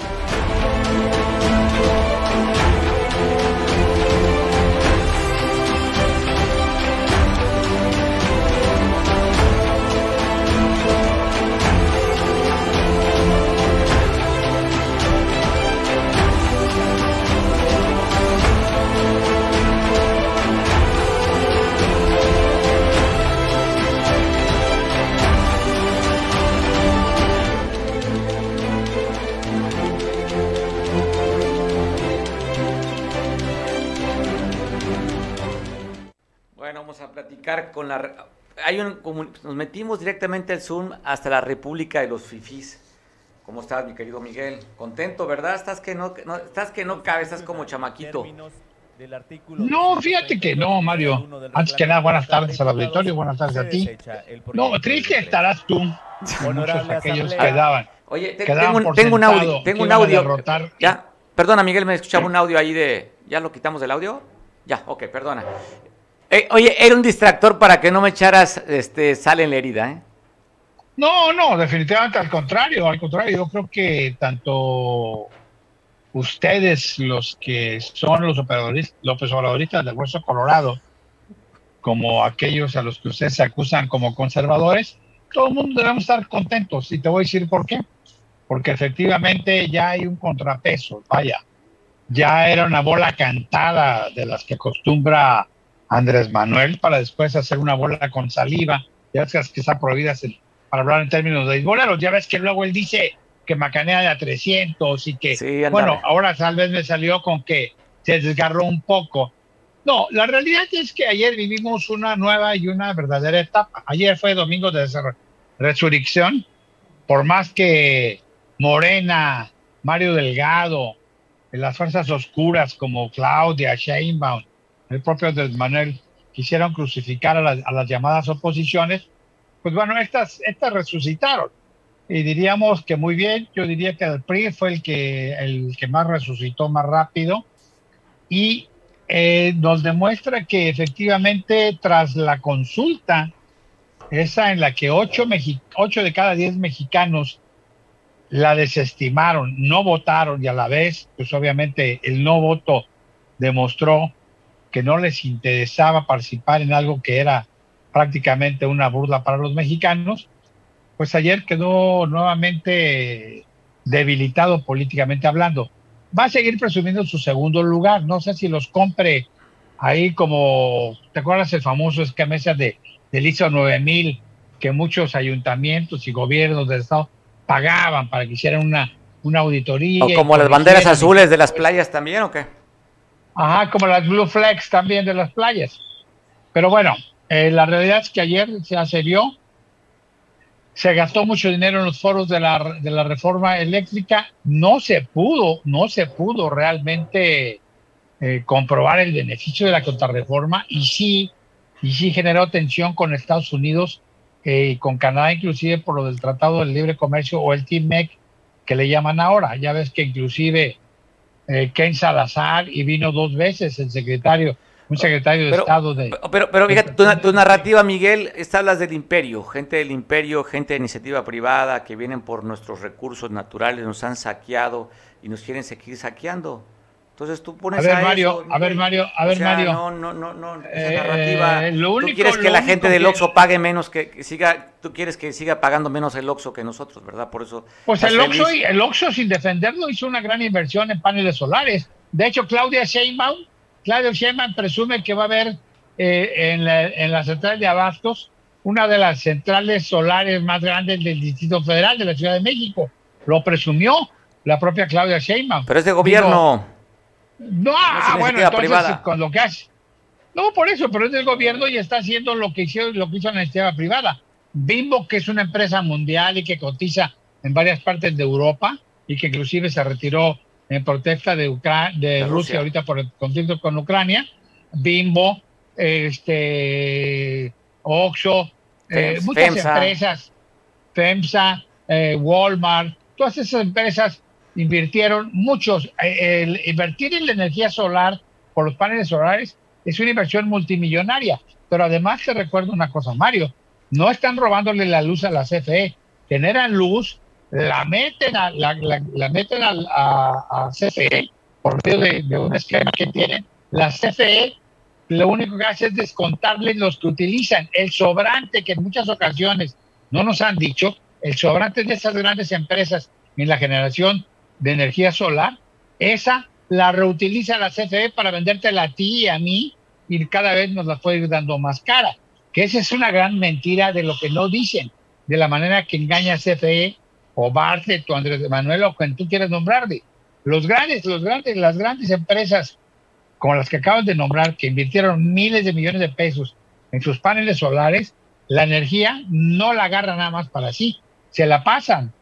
Con la... Hay un, nos metimos directamente al Zoom hasta la República de los Fifís. ¿Cómo estás, mi querido Miguel? Contento, ¿verdad? Estás que no, estás que no cabe, estás como chamaquito. No, fíjate que no, Mario. Antes que nada, buenas tardes al auditorio, buenas tardes a ti. No, triste estarás tú. Muchos aquellos quedaban. Oye, tengo, un, tengo un audio, tengo un audio. Ya, perdona, Miguel, me escuchaba un audio ahí de. ¿Ya lo quitamos del audio? Ya, ok, perdona. Eh, oye, era un distractor para que no me echaras este, sal en la herida, ¿eh? No, no, definitivamente al contrario, al contrario, yo creo que tanto ustedes, los que son los operadores, los operadores del Hueso Colorado, como aquellos a los que ustedes se acusan como conservadores, todo el mundo debemos estar contentos. Y te voy a decir por qué. Porque efectivamente ya hay un contrapeso, vaya, ya era una bola cantada de las que acostumbra Andrés Manuel para después hacer una bola con saliva. Ya ves que está prohibida para hablar en términos de boleros. Ya ves que luego él dice que macanea de a 300 y que, bueno, ahora tal vez me salió con que se desgarró un poco. No, la realidad es que ayer vivimos una nueva y una verdadera etapa. Ayer fue domingo de resurrección, por más que Morena, Mario Delgado, las fuerzas oscuras como Claudia, Sheinbaum, el propio Andrés Manuel quisieron crucificar a, las llamadas oposiciones, pues bueno, estas, estas resucitaron. Y diríamos que muy bien, yo diría que el PRI fue el que, el que más resucitó más rápido y eh, nos demuestra que efectivamente tras la consulta, esa en la que ocho, ocho de cada diez mexicanos la desestimaron, no votaron y a la vez, pues obviamente el no voto demostró que no les interesaba participar en algo que era prácticamente una burla para los mexicanos, pues ayer quedó nuevamente debilitado políticamente hablando. Va a seguir presumiendo su segundo lugar, no sé si los compre ahí como, ¿te acuerdas el famoso esquema de del ISO 9000 que muchos ayuntamientos y gobiernos del Estado pagaban para que hicieran una, una auditoría. O como las banderas azules de las playas también, ¿o qué? Ajá, como las Blue Flags también de las playas. Pero bueno, eh, la realidad es que ayer se accedió, se gastó mucho dinero en los foros de la, de la reforma eléctrica, no se pudo, no se pudo realmente eh, comprobar el beneficio de la contrarreforma y sí, y sí generó tensión con Estados Unidos y con Canadá inclusive por lo del Tratado del Libre Comercio o el TMEC que le llaman ahora. Ya ves que inclusive eh, Ken Salazar y vino dos veces el secretario, un secretario de Estado de... Pero, pero fíjate, tu, narrativa, Miguel, está hablas del imperio, gente del imperio, gente de iniciativa privada que vienen por nuestros recursos naturales, nos han saqueado y nos quieren seguir saqueando. Entonces tú pones a ver, Mario, a ver, Mario, a ver, Mario. No, no, no, no, esa eh, narrativa. tú quieres que la gente del Oxxo pague menos, que, siga, tú quieres que siga pagando menos el Oxxo que nosotros, ¿verdad? Por eso. Pues el Oxxo, el Oxxo, sin defenderlo, hizo una gran inversión en paneles solares. De hecho, Claudia Sheinbaum, Claudia Sheinbaum presume que va a haber eh, en, la, en la central de Abastos una de las centrales solares más grandes del Distrito Federal de la Ciudad de México. Lo presumió la propia Claudia Sheinbaum. Pero es de gobierno. No, bueno, entonces con lo que hace. No, por eso, pero es del gobierno y está haciendo lo que hizo, lo que hizo la iniciativa privada. Bimbo, que es una empresa mundial y que cotiza en varias partes de Europa y que inclusive se retiró en protesta de, de, Rusia. ahorita por el conflicto con Ucrania. Bimbo, este, Oxxo, eh, muchas empresas, FEMSA, eh, Walmart, todas esas empresas invirtieron muchos. Eh, invertir en la energía solar por los paneles solares es una inversión multimillonaria. Pero además te recuerdo una cosa, Mario, no están robándole la luz a la CFE, generan luz, la meten a la, la, meten a, a, CFE por medio de, un esquema que tienen. La CFE lo único que hace es descontarles los que utilizan. El sobrante que en muchas ocasiones no nos han dicho, el sobrante de esas grandes empresas en la generación de energía solar, esa la reutiliza la CFE para vendértela a ti y a mí y cada vez nos la puede ir dando más cara. Que esa es una gran mentira de lo que no dicen, de la manera que engaña CFE o Bartlett o Andrés Manuel o quien tú quieras nombrarle. Los grandes, los grandes, las grandes empresas como las que acabas de nombrar, que invirtieron miles de millones de pesos en sus paneles solares, la energía no la agarra nada más para sí, se la pasan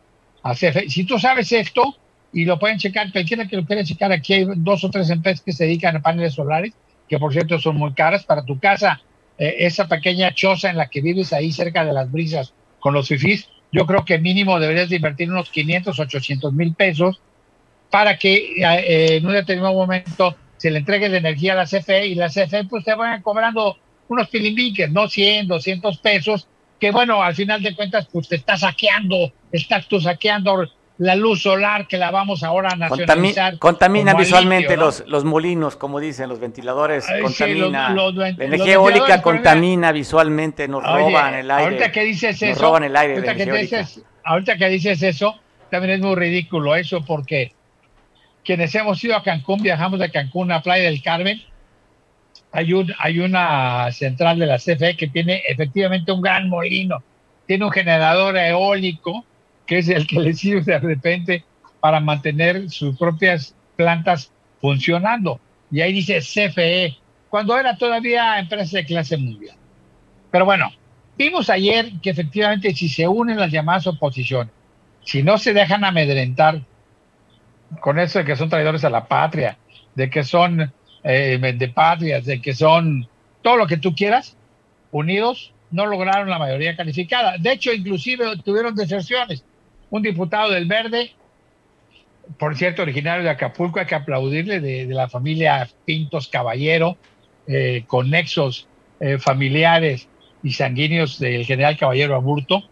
a CFE. Si tú sabes esto, y lo pueden checar, cualquiera que lo quiera checar, aquí hay dos o tres empresas que se dedican a paneles solares, que por cierto son muy caras para tu casa, eh, esa pequeña choza en la que vives ahí cerca de las brisas con los fifís, yo creo que mínimo deberías de invertir unos 500, 800 mil pesos para que eh, en un determinado momento se le entregue la energía a la CFE y la CFE pues te vayan cobrando unos pilimbiques, no 100, 200 pesos, que bueno, al final de cuentas pues te está saqueando, estás tú saqueando la luz solar que la vamos ahora a nacionalizar. contamina visualmente los, los molinos, como dicen, los ventiladores, contamina. la energía eólica contamina visualmente, nos roban el aire. Ahorita que dices eso, roban el aire ahorita, que dices, ahorita que dices eso, también es muy ridículo eso, porque quienes hemos ido a Cancún, viajamos de Cancún a Playa del Carmen, hay, un, hay una central de la CFE que tiene efectivamente un gran molino, tiene un generador eólico, que es el que le sirve de repente para mantener sus propias plantas funcionando. Y ahí dice CFE, cuando era todavía empresa de clase mundial. Pero bueno, vimos ayer que efectivamente si se unen las llamadas oposiciones, si no se dejan amedrentar con eso de que son traidores a la patria, de que son eh, de patrias, de que son todo lo que tú quieras, unidos no lograron la mayoría calificada. De hecho, inclusive tuvieron deserciones un diputado del Verde, por cierto, originario de Acapulco, hay que aplaudirle, de, la familia Pintos Caballero, eh, con nexos eh, familiares y sanguíneos del general Caballero Aburto,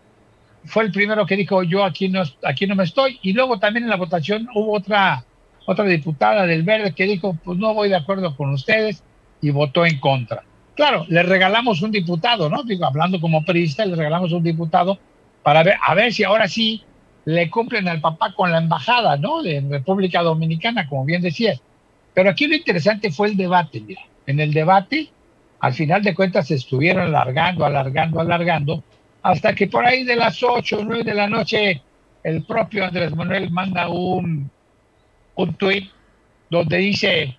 fue el primero que dijo yo aquí no, aquí no me estoy. Y luego también en la votación hubo otra, otra diputada del Verde que dijo, pues no voy de acuerdo con ustedes y votó en contra. Claro, le regalamos un diputado, ¿no? Digo, hablando como periodista, le regalamos un diputado para ver, a ver si ahora sí le cumplen al papá con la embajada, ¿no? De República Dominicana, como bien decías. Pero aquí lo interesante fue el debate, mira. En el debate, al final de cuentas se estuvieron alargando, alargando, alargando, hasta que por ahí de las 8 o 9 de la noche el propio Andrés Manuel manda un, un tuit donde dice,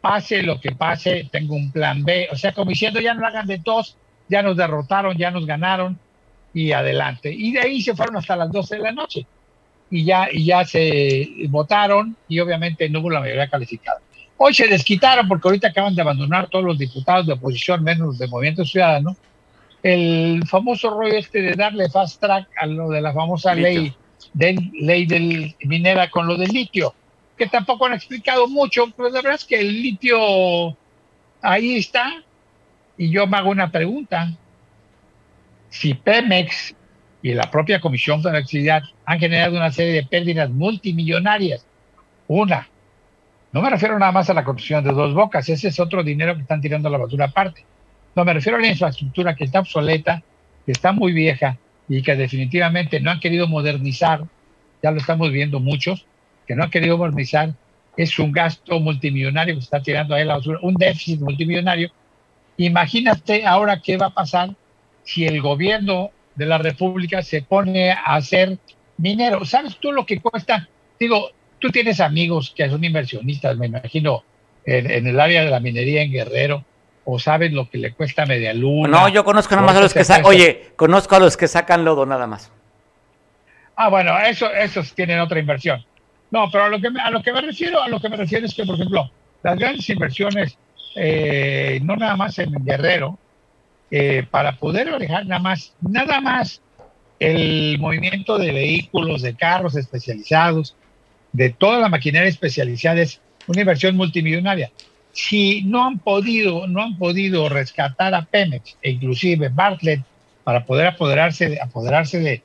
pase lo que pase, tengo un plan B. O sea, como diciendo, ya no hagan de tos, ya nos derrotaron, ya nos ganaron y adelante. Y de ahí se fueron hasta las 12 de la noche. Y ya, y ya se votaron y obviamente no hubo la mayoría calificada. Hoy se desquitaron porque ahorita acaban de abandonar todos los diputados de oposición, menos de Movimiento Ciudadano, el famoso rollo este de darle fast track a lo de la famosa ley del, ley del minera con lo del litio que tampoco han explicado mucho, pues la verdad es que el litio ahí está. Y yo me hago una pregunta. Si Pemex y la propia Comisión de Electricidad han generado una serie de pérdidas multimillonarias, una, no me refiero nada más a la construcción de dos bocas, ese es otro dinero que están tirando a la basura aparte. No, me refiero a la infraestructura que está obsoleta, que está muy vieja y que definitivamente no han querido modernizar, ya lo estamos viendo muchos, que no ha querido modernizar, es un gasto multimillonario que está tirando ahí la basura, un déficit multimillonario. Imagínate ahora qué va a pasar si el gobierno de la República se pone a hacer minero. ¿Sabes tú lo que cuesta? Digo, tú tienes amigos que son inversionistas, me imagino, en, el área de la minería en Guerrero, o sabes lo que le cuesta media luna. No, yo conozco nada más a los que sacan, oye, conozco a los que sacan lodo nada más. Ah, bueno, eso, esos tienen otra inversión. No, pero a lo que me, a lo que me refiero, a lo que me refiero es que, por ejemplo, las grandes inversiones, eh, no nada más en Guerrero, eh, para poder manejar nada más, nada más el movimiento de vehículos, de carros especializados, de toda la maquinaria especializada es una inversión multimillonaria. Si no han podido, no han podido rescatar a Pemex e inclusive Bartlett para poder apoderarse, de, apoderarse de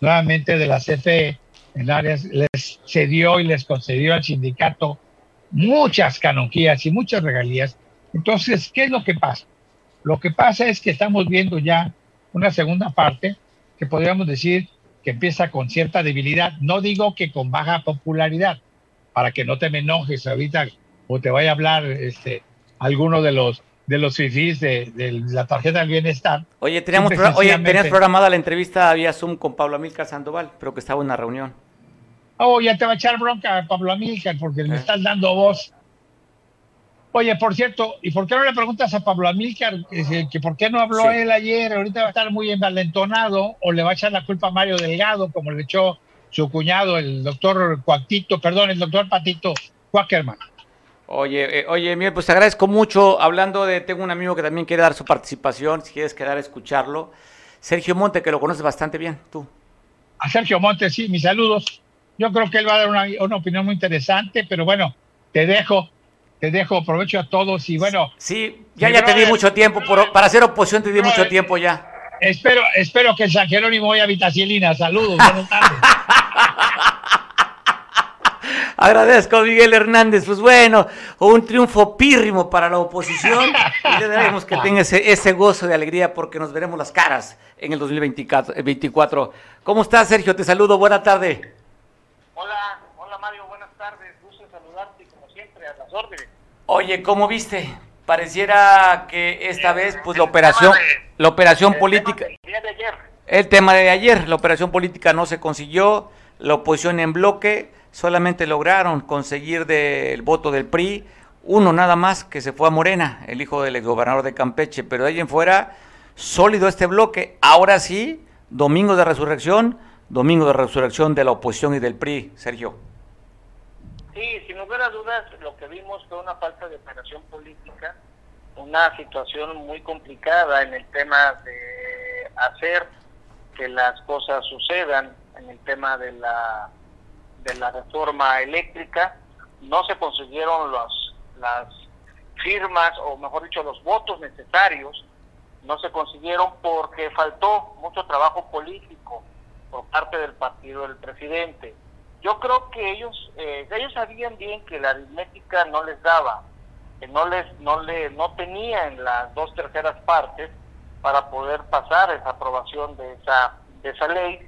nuevamente de la CFE, en áreas, les cedió y les concedió al sindicato muchas canonjías y muchas regalías. Entonces, ¿qué es lo que pasa? Lo que pasa es que estamos viendo ya una segunda parte que podríamos decir que empieza con cierta debilidad. No digo que con baja popularidad, para que no te me enojes ahorita o te vaya a hablar este, alguno de los de los fifís de, la tarjeta del bienestar. Oye, teníamos oye, tenías programada la entrevista vía Zoom con Pablo Amílcar Sandoval, pero que estaba en una reunión. Oh, ya te va a echar bronca Pablo Amílcar porque me eh. estás dando voz. Oye, por cierto, ¿y por qué no le preguntas a Pablo Amílcar que, por qué no habló él ayer? Ahorita va a estar muy envalentonado o le va a echar la culpa a Mario Delgado, como le echó su cuñado, el doctor Cuactito, perdón, el doctor Patito Quackerman. Oye, eh, oye, pues te agradezco mucho. Hablando de, tengo un amigo que también quiere dar su participación, si quieres quedar a escucharlo. Sergio Monte, que lo conoces bastante bien, tú. A Sergio Monte, sí, mis saludos. Yo creo que él va a dar una, una opinión muy interesante, pero bueno, te dejo, te dejo, aprovecho a todos y bueno. Sí, ya, ya te di mucho tiempo, para hacer oposición te di mucho tiempo ya. Espero, espero que San Jerónimo vaya a Vitacilina. Saludos, buenas tardes. Agradezco a Miguel Hernández. Pues bueno, un triunfo pírrimo para la oposición. Y le daremos que tenga ese, ese gozo de alegría porque nos veremos las caras en el 2024. ¿Cómo estás, Sergio? Te saludo. Buena tarde. Hola, hola Mario. Buenas tardes. Gusto saludarte como siempre a las órdenes. Oye, ¿cómo viste? Pareciera que esta vez, pues la operación, la operación política. El tema de ayer, la operación política no se consiguió, la oposición en bloque solamente lograron conseguir del voto del PRI uno nada más que se fue a Morena, el hijo del exgobernador de Campeche, pero de ahí en fuera sólido este bloque. Ahora sí, domingo de resurrección, domingo de resurrección de la oposición y del PRI, Sergio. Sí, sin lugar a dudas, lo que vimos fue una falta de operación política, una situación muy complicada en el tema de hacer que las cosas sucedan, en el tema de la de la reforma eléctrica, no se consiguieron los, las firmas, o mejor dicho, los votos necesarios, no se consiguieron porque faltó mucho trabajo político por parte del partido del presidente. Yo creo que ellos, eh, ellos sabían bien que la aritmética no les daba, que no les, no le, no tenían las dos terceras partes para poder pasar esa aprobación de esa, de esa ley.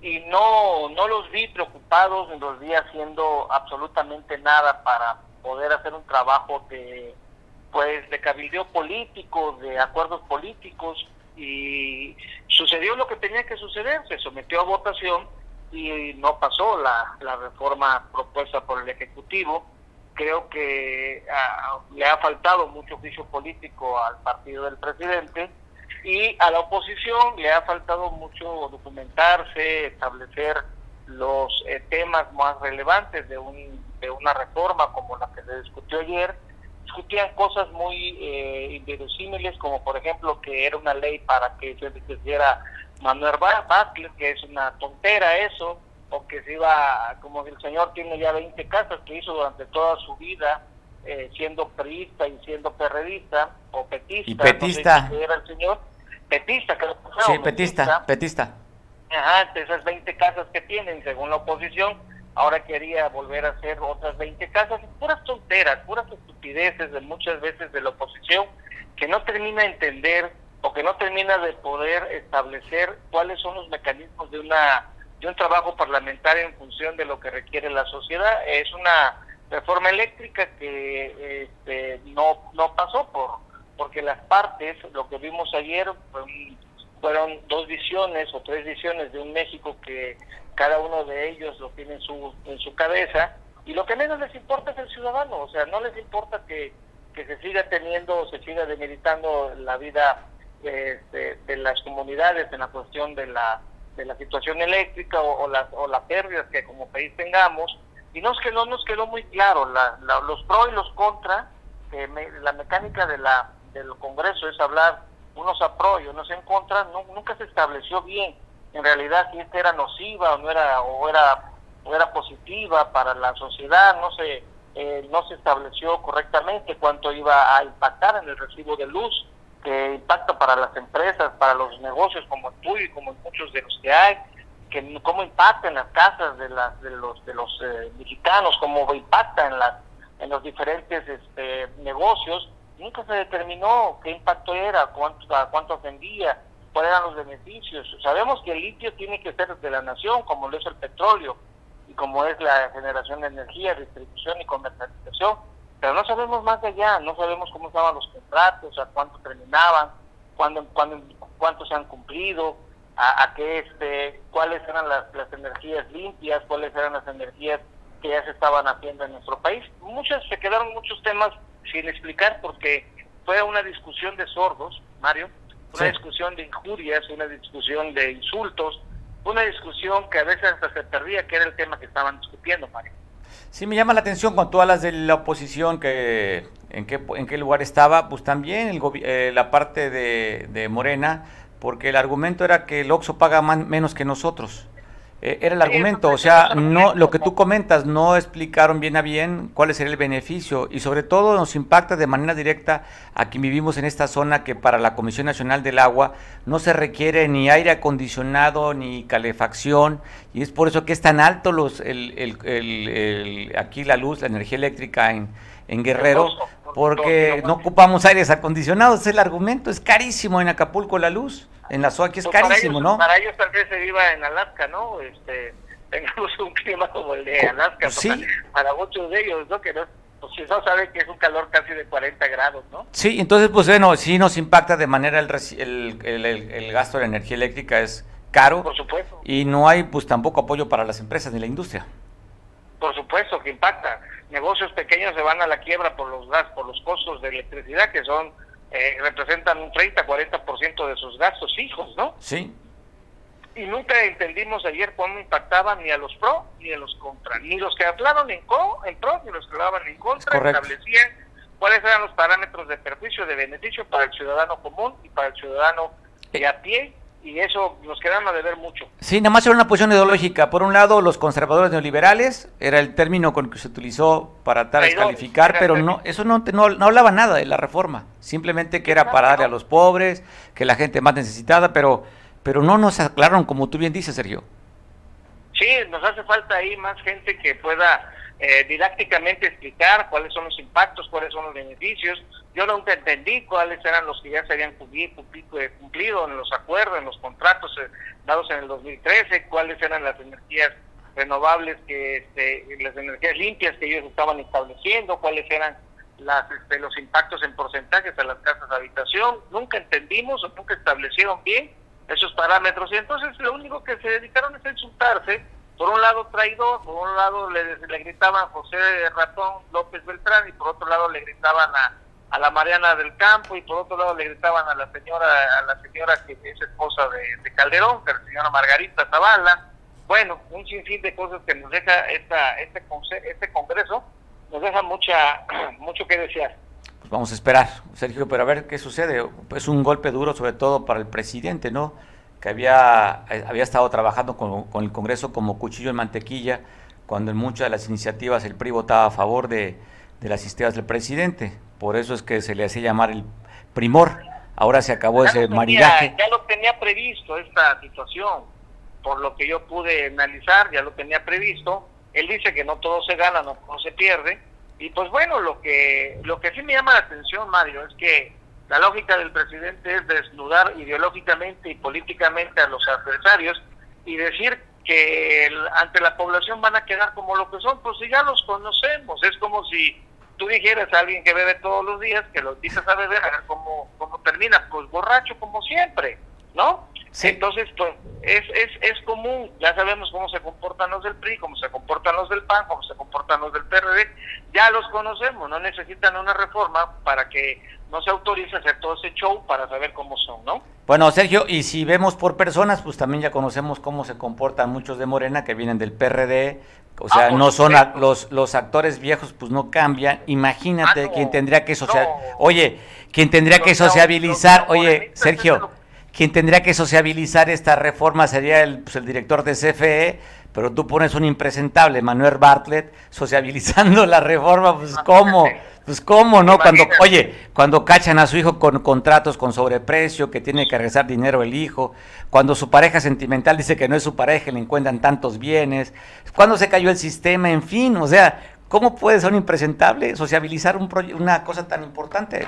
Y no, no los vi preocupados ni los vi haciendo absolutamente nada para poder hacer un trabajo de, pues de cabildo político, de acuerdos políticos. Y sucedió lo que tenía que suceder, se sometió a votación y no pasó la, la reforma propuesta por el Ejecutivo. Creo que ah, le ha faltado mucho juicio político al partido del presidente y a la oposición le ha faltado mucho documentarse, establecer los eh, temas más relevantes de, un, de una reforma como la que se discutió ayer discutían cosas muy eh, inverosímiles, como por ejemplo que era una ley para que se hiciera Manuel Vázquez, que es una tontera eso, o que se iba, como el señor tiene ya 20 casas que hizo durante toda su vida, eh, siendo priista y siendo perredista, o petista. Y petista. era el señor. Petista, creo que Sí, petista, petista. Ajá, esas 20 casas que tienen, según la oposición, ahora quería volver a hacer otras 20 casas, puras tonteras, puras estupideces de muchas veces de la oposición que no termina de entender o que no termina de poder establecer cuáles son los mecanismos de una de un trabajo parlamentario en función de lo que requiere la sociedad. Es una reforma eléctrica que este, no no pasó por porque las partes, lo que vimos ayer fueron dos visiones o tres visiones de un México que cada uno de ellos lo tiene en su, en su cabeza, y lo que menos les importa es el ciudadano, o sea, no les importa que, que se siga teniendo o se siga demeritando la vida de las comunidades en la cuestión de la, de la situación eléctrica o, o las o las pérdidas que como país tengamos, y nos quedó, nos quedó muy claro la, los pro y los contra, que la mecánica de la del Congreso es hablar unos a pro y unos en contra, nunca se estableció bien en realidad si esta era nociva o no era o era o era positiva para la sociedad no se eh, no se estableció correctamente cuánto iba a impactar en el recibo de luz que impacta para las empresas para los negocios como el tuyo y como muchos de los que hay que cómo impacta en las casas de las de los de los eh, mexicanos cómo impacta en las en los diferentes este, negocios nunca se determinó qué impacto era cuánto a cuánto ascendía cuáles eran los beneficios. Sabemos que el litio tiene que ser de la nación, como lo es el petróleo y como es la generación de energía, distribución y comercialización, pero no sabemos más de allá, no sabemos cómo estaban los contratos, a cuánto terminaban, cuándo, cuándo, cuántos se han cumplido, a, a qué este, cuáles eran las, las energías limpias, cuáles eran las energías que ya se estaban haciendo en nuestro país. Muchas, se quedaron muchos temas sin explicar porque fue una discusión de sordos, Mario, una discusión de injurias, una discusión de insultos, una discusión que a veces hasta se perdía que era el tema que estaban discutiendo, Mario. Sí, me llama la atención con todas las de la oposición que en qué, en qué lugar estaba, pues también el, eh, la parte de, de, Morena, porque el argumento era que el Oxo paga menos que nosotros. Eh, era el argumento, o sea, no lo que tú comentas, no explicaron bien a bien cuál es el beneficio y sobre todo nos impacta de manera directa a quien vivimos en esta zona que para la Comisión Nacional del Agua no se requiere ni aire acondicionado ni calefacción y es por eso que es tan alto los el, el, el, aquí la luz, la energía eléctrica en, en Guerrero, porque no ocupamos aires acondicionados, es el argumento, es carísimo en Acapulco la luz en la SOA, que es pues carísimo, ¿no? Para ellos tal vez se viva en Alaska, ¿no? Este, tengamos un clima como el de Alaska, sí. para, muchos de ellos, ¿no? Que no, pues si no saben que es un calor casi de 40 grados, ¿no? Sí, entonces, pues bueno, sí nos impacta de manera el, el, el, el gasto de energía eléctrica es caro. Por supuesto. Y no hay, pues tampoco apoyo para las empresas ni la industria. Por supuesto que impacta. Negocios pequeños se van a la quiebra por los gas, por los costos de electricidad que son eh, representan un 30-40% de sus gastos fijos, ¿no? Sí. Y nunca entendimos ayer cómo impactaban ni a los pro ni a los contra, ni los que hablaron en, co, en pro ni los que hablaban en contra, establecían cuáles eran los parámetros de perjuicio, de beneficio para el ciudadano común y para el ciudadano de a pie y eso nos quedamos de ver mucho. Sí, nada más era una posición ideológica. Por un lado, los conservadores neoliberales, era el término con el que se utilizó para de descalificar, pero no, eso no, no, hablaba nada de la reforma, simplemente que era para darle a los pobres, que la gente más necesitada, pero, pero no nos aclararon, como tú bien dices, Sergio. Sí, nos hace falta ahí más gente que pueda eh, didácticamente explicar cuáles son los impactos, cuáles son los beneficios. Yo nunca entendí cuáles eran los que ya se habían eh, cumplido, en los acuerdos, en los contratos eh, dados en el 2013, cuáles eran las energías renovables, que este, las energías limpias que ellos estaban estableciendo, cuáles eran las, este, los impactos en porcentajes a las casas de habitación, nunca entendimos o nunca establecieron bien esos parámetros y entonces lo único que se dedicaron es a insultarse, por un lado traidor, por un lado le, le gritaban José Ratón López Beltrán y por otro lado le gritaban a, a la Mariana del Campo y por otro lado le gritaban a la señora a la señora que es esposa de, Calderón, que la señora Margarita Zavala. Bueno, un sinfín de cosas que nos deja esta, este, este congreso, nos deja mucha mucho que desear. Pues vamos a esperar, Sergio, pero a ver qué sucede. Es un golpe duro sobre todo para el presidente, ¿no? Que había, había estado trabajando con, con el Congreso como cuchillo en mantequilla, cuando en muchas de las iniciativas el PRI votaba a favor de, de las iniciativas del presidente por eso es que se le hacía llamar el primor. Ahora se acabó ese maridaje. Ya lo tenía previsto esta situación, por lo que yo pude analizar, ya lo tenía previsto. Él dice que no todo se gana, no todo se pierde. Y pues bueno, lo que, lo que sí me llama la atención, Mario, es que la lógica del presidente es desnudar ideológicamente y políticamente a los adversarios y decir que ante la población van a quedar como lo que son, pues si ya los conocemos, es como si tú dijeras a alguien que bebe todos los días, que lo dices a beber, a ver cómo, cómo termina, pues borracho como siempre, ¿no? Entonces, pues es, es, es común, ya sabemos cómo se comportan los del PRI, cómo se comportan los del PAN, cómo se comportan los del PRD, ya los conocemos, no necesitan una reforma para que no se autorice hacer todo ese show para saber cómo son, ¿no? Bueno, Sergio, y si vemos por personas, pues también ya conocemos cómo se comportan muchos de Morena que vienen del PRD, o sea, ah, no son los, los actores viejos, pues no cambian. Imagínate ah, quien tendría que socializar. Oye, quien tendría que sociabilizar. Oye, Sergio, quien tendría que sociabilizar esta reforma sería el, pues, el director de CFE, pero tú pones un impresentable, Manuel Bartlett, sociabilizando la reforma, pues cómo, pues cómo, ¿no? Cuando, oye, cuando cachan a su hijo con contratos con sobreprecio, que tiene que regresar dinero el hijo, cuando su pareja sentimental dice que no es su pareja, le encuentran tantos bienes, cuando se cayó el sistema, en fin, o sea, ¿cómo puede ser un impresentable sociabilizar un una cosa tan importante?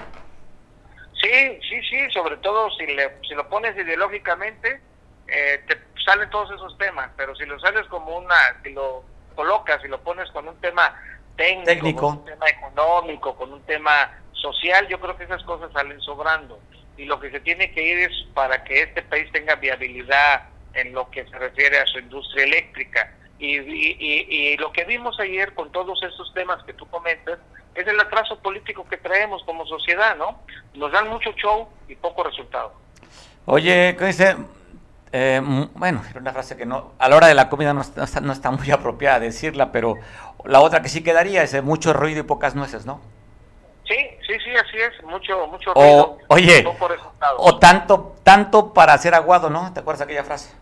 Sí, sí, sí, sobre todo si, le, si lo pones ideológicamente, eh, te salen todos esos temas, pero si lo sales como una, si lo colocas, y lo pones con un tema técnico, con un tema económico, con un tema social, yo creo que esas cosas salen sobrando. Y lo que se tiene que ir es para que este país tenga viabilidad en lo que se refiere a su industria eléctrica. Y, y, y, lo que vimos ayer con todos esos temas que tú comentas es el atraso político que traemos como sociedad, ¿no? Nos dan mucho show y poco resultado. Oye, ¿qué dice? Eh, bueno, era una frase que no, a la hora de la comida no está, no está muy apropiada decirla, pero la otra que sí quedaría es mucho ruido y pocas nueces, ¿no? Sí, sí, sí, así es, mucho, mucho ruido. O, oye, o tanto, tanto para hacer aguado, ¿no? ¿Te acuerdas aquella frase?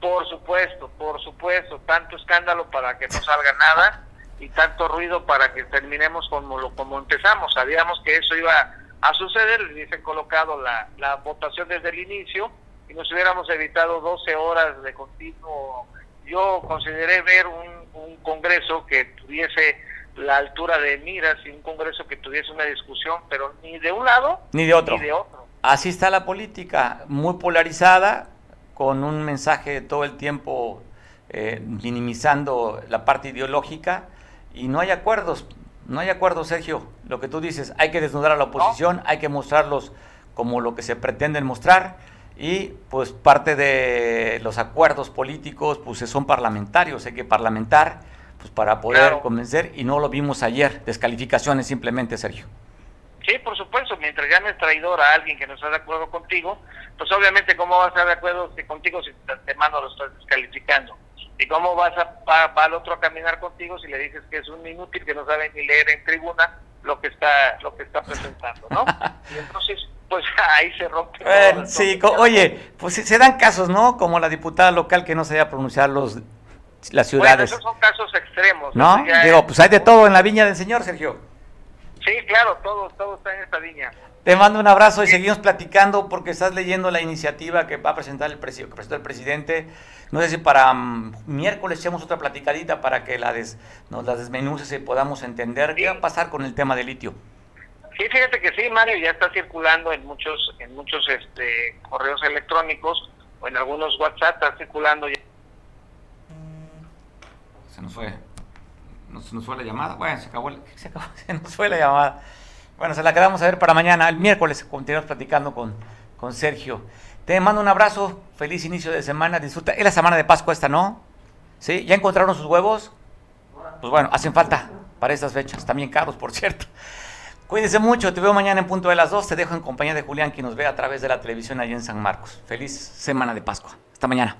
Por supuesto, por supuesto, tanto escándalo para que no salga nada y tanto ruido para que terminemos como lo como empezamos. Sabíamos que eso iba a suceder, le hubiesen colocado la, la votación desde el inicio y nos hubiéramos evitado 12 horas de continuo. Yo consideré ver un, congreso que tuviese la altura de miras y un congreso que tuviese una discusión, pero ni de un lado ni de otro. Así está la política, muy polarizada, con un mensaje todo el tiempo eh, minimizando la parte ideológica y no hay acuerdos. No hay acuerdos, Sergio. Lo que tú dices, hay que desnudar a la oposición, hay que mostrarlos como lo que se pretenden mostrar y pues parte de los acuerdos políticos pues son parlamentarios, hay que parlamentar pues para poder convencer y no lo vimos ayer, descalificaciones simplemente, Sergio. Sí, por supuesto, mientras llames traidor a alguien que no está de acuerdo contigo, pues obviamente cómo vas a estar de acuerdo contigo si te mando lo estás descalificando. ¿Y cómo vas a va, al otro a caminar contigo si le dices que es un inútil que no sabe ni leer en tribuna lo que está lo que está presentando, ¿no? Y entonces pues ahí se rompe. sí, oye, pues se dan casos, ¿no? Como la diputada local que no sabía pronunciar los las ciudades. Bueno, esos son casos extremos. ¿No? Digo, pues hay de todo en la viña del Señor, Sergio. Sí, claro, todo, todo está en esta viña. Te mando un abrazo y seguimos platicando porque estás leyendo la iniciativa que va a presentar el, que presentó el presidente. No sé si para mm, miércoles echemos otra platicadita para que la des, nos la desmenuces y podamos entender qué va a pasar con el tema del litio. Sí, fíjate que sí, Mario, ya está circulando en muchos en muchos este, correos electrónicos o en algunos WhatsApp, está circulando ya. Se nos fue. Nos, nos fue la llamada. Bueno, se acabó, se acabó, se nos fue la llamada. Bueno, se la quedamos a ver para mañana. El miércoles continuamos platicando con, con Sergio. Te mando un abrazo. Feliz inicio de semana. Disfruta. Es la semana de Pascua esta, ¿no? ¿Sí? ¿Ya encontraron sus huevos? Pues bueno, hacen falta para estas fechas. También caros, por cierto. Cuídense mucho. Te veo mañana en punto de las 2. Te dejo en compañía de Julián, que nos ve a través de la televisión allí en San Marcos. Feliz semana de Pascua. Hasta mañana.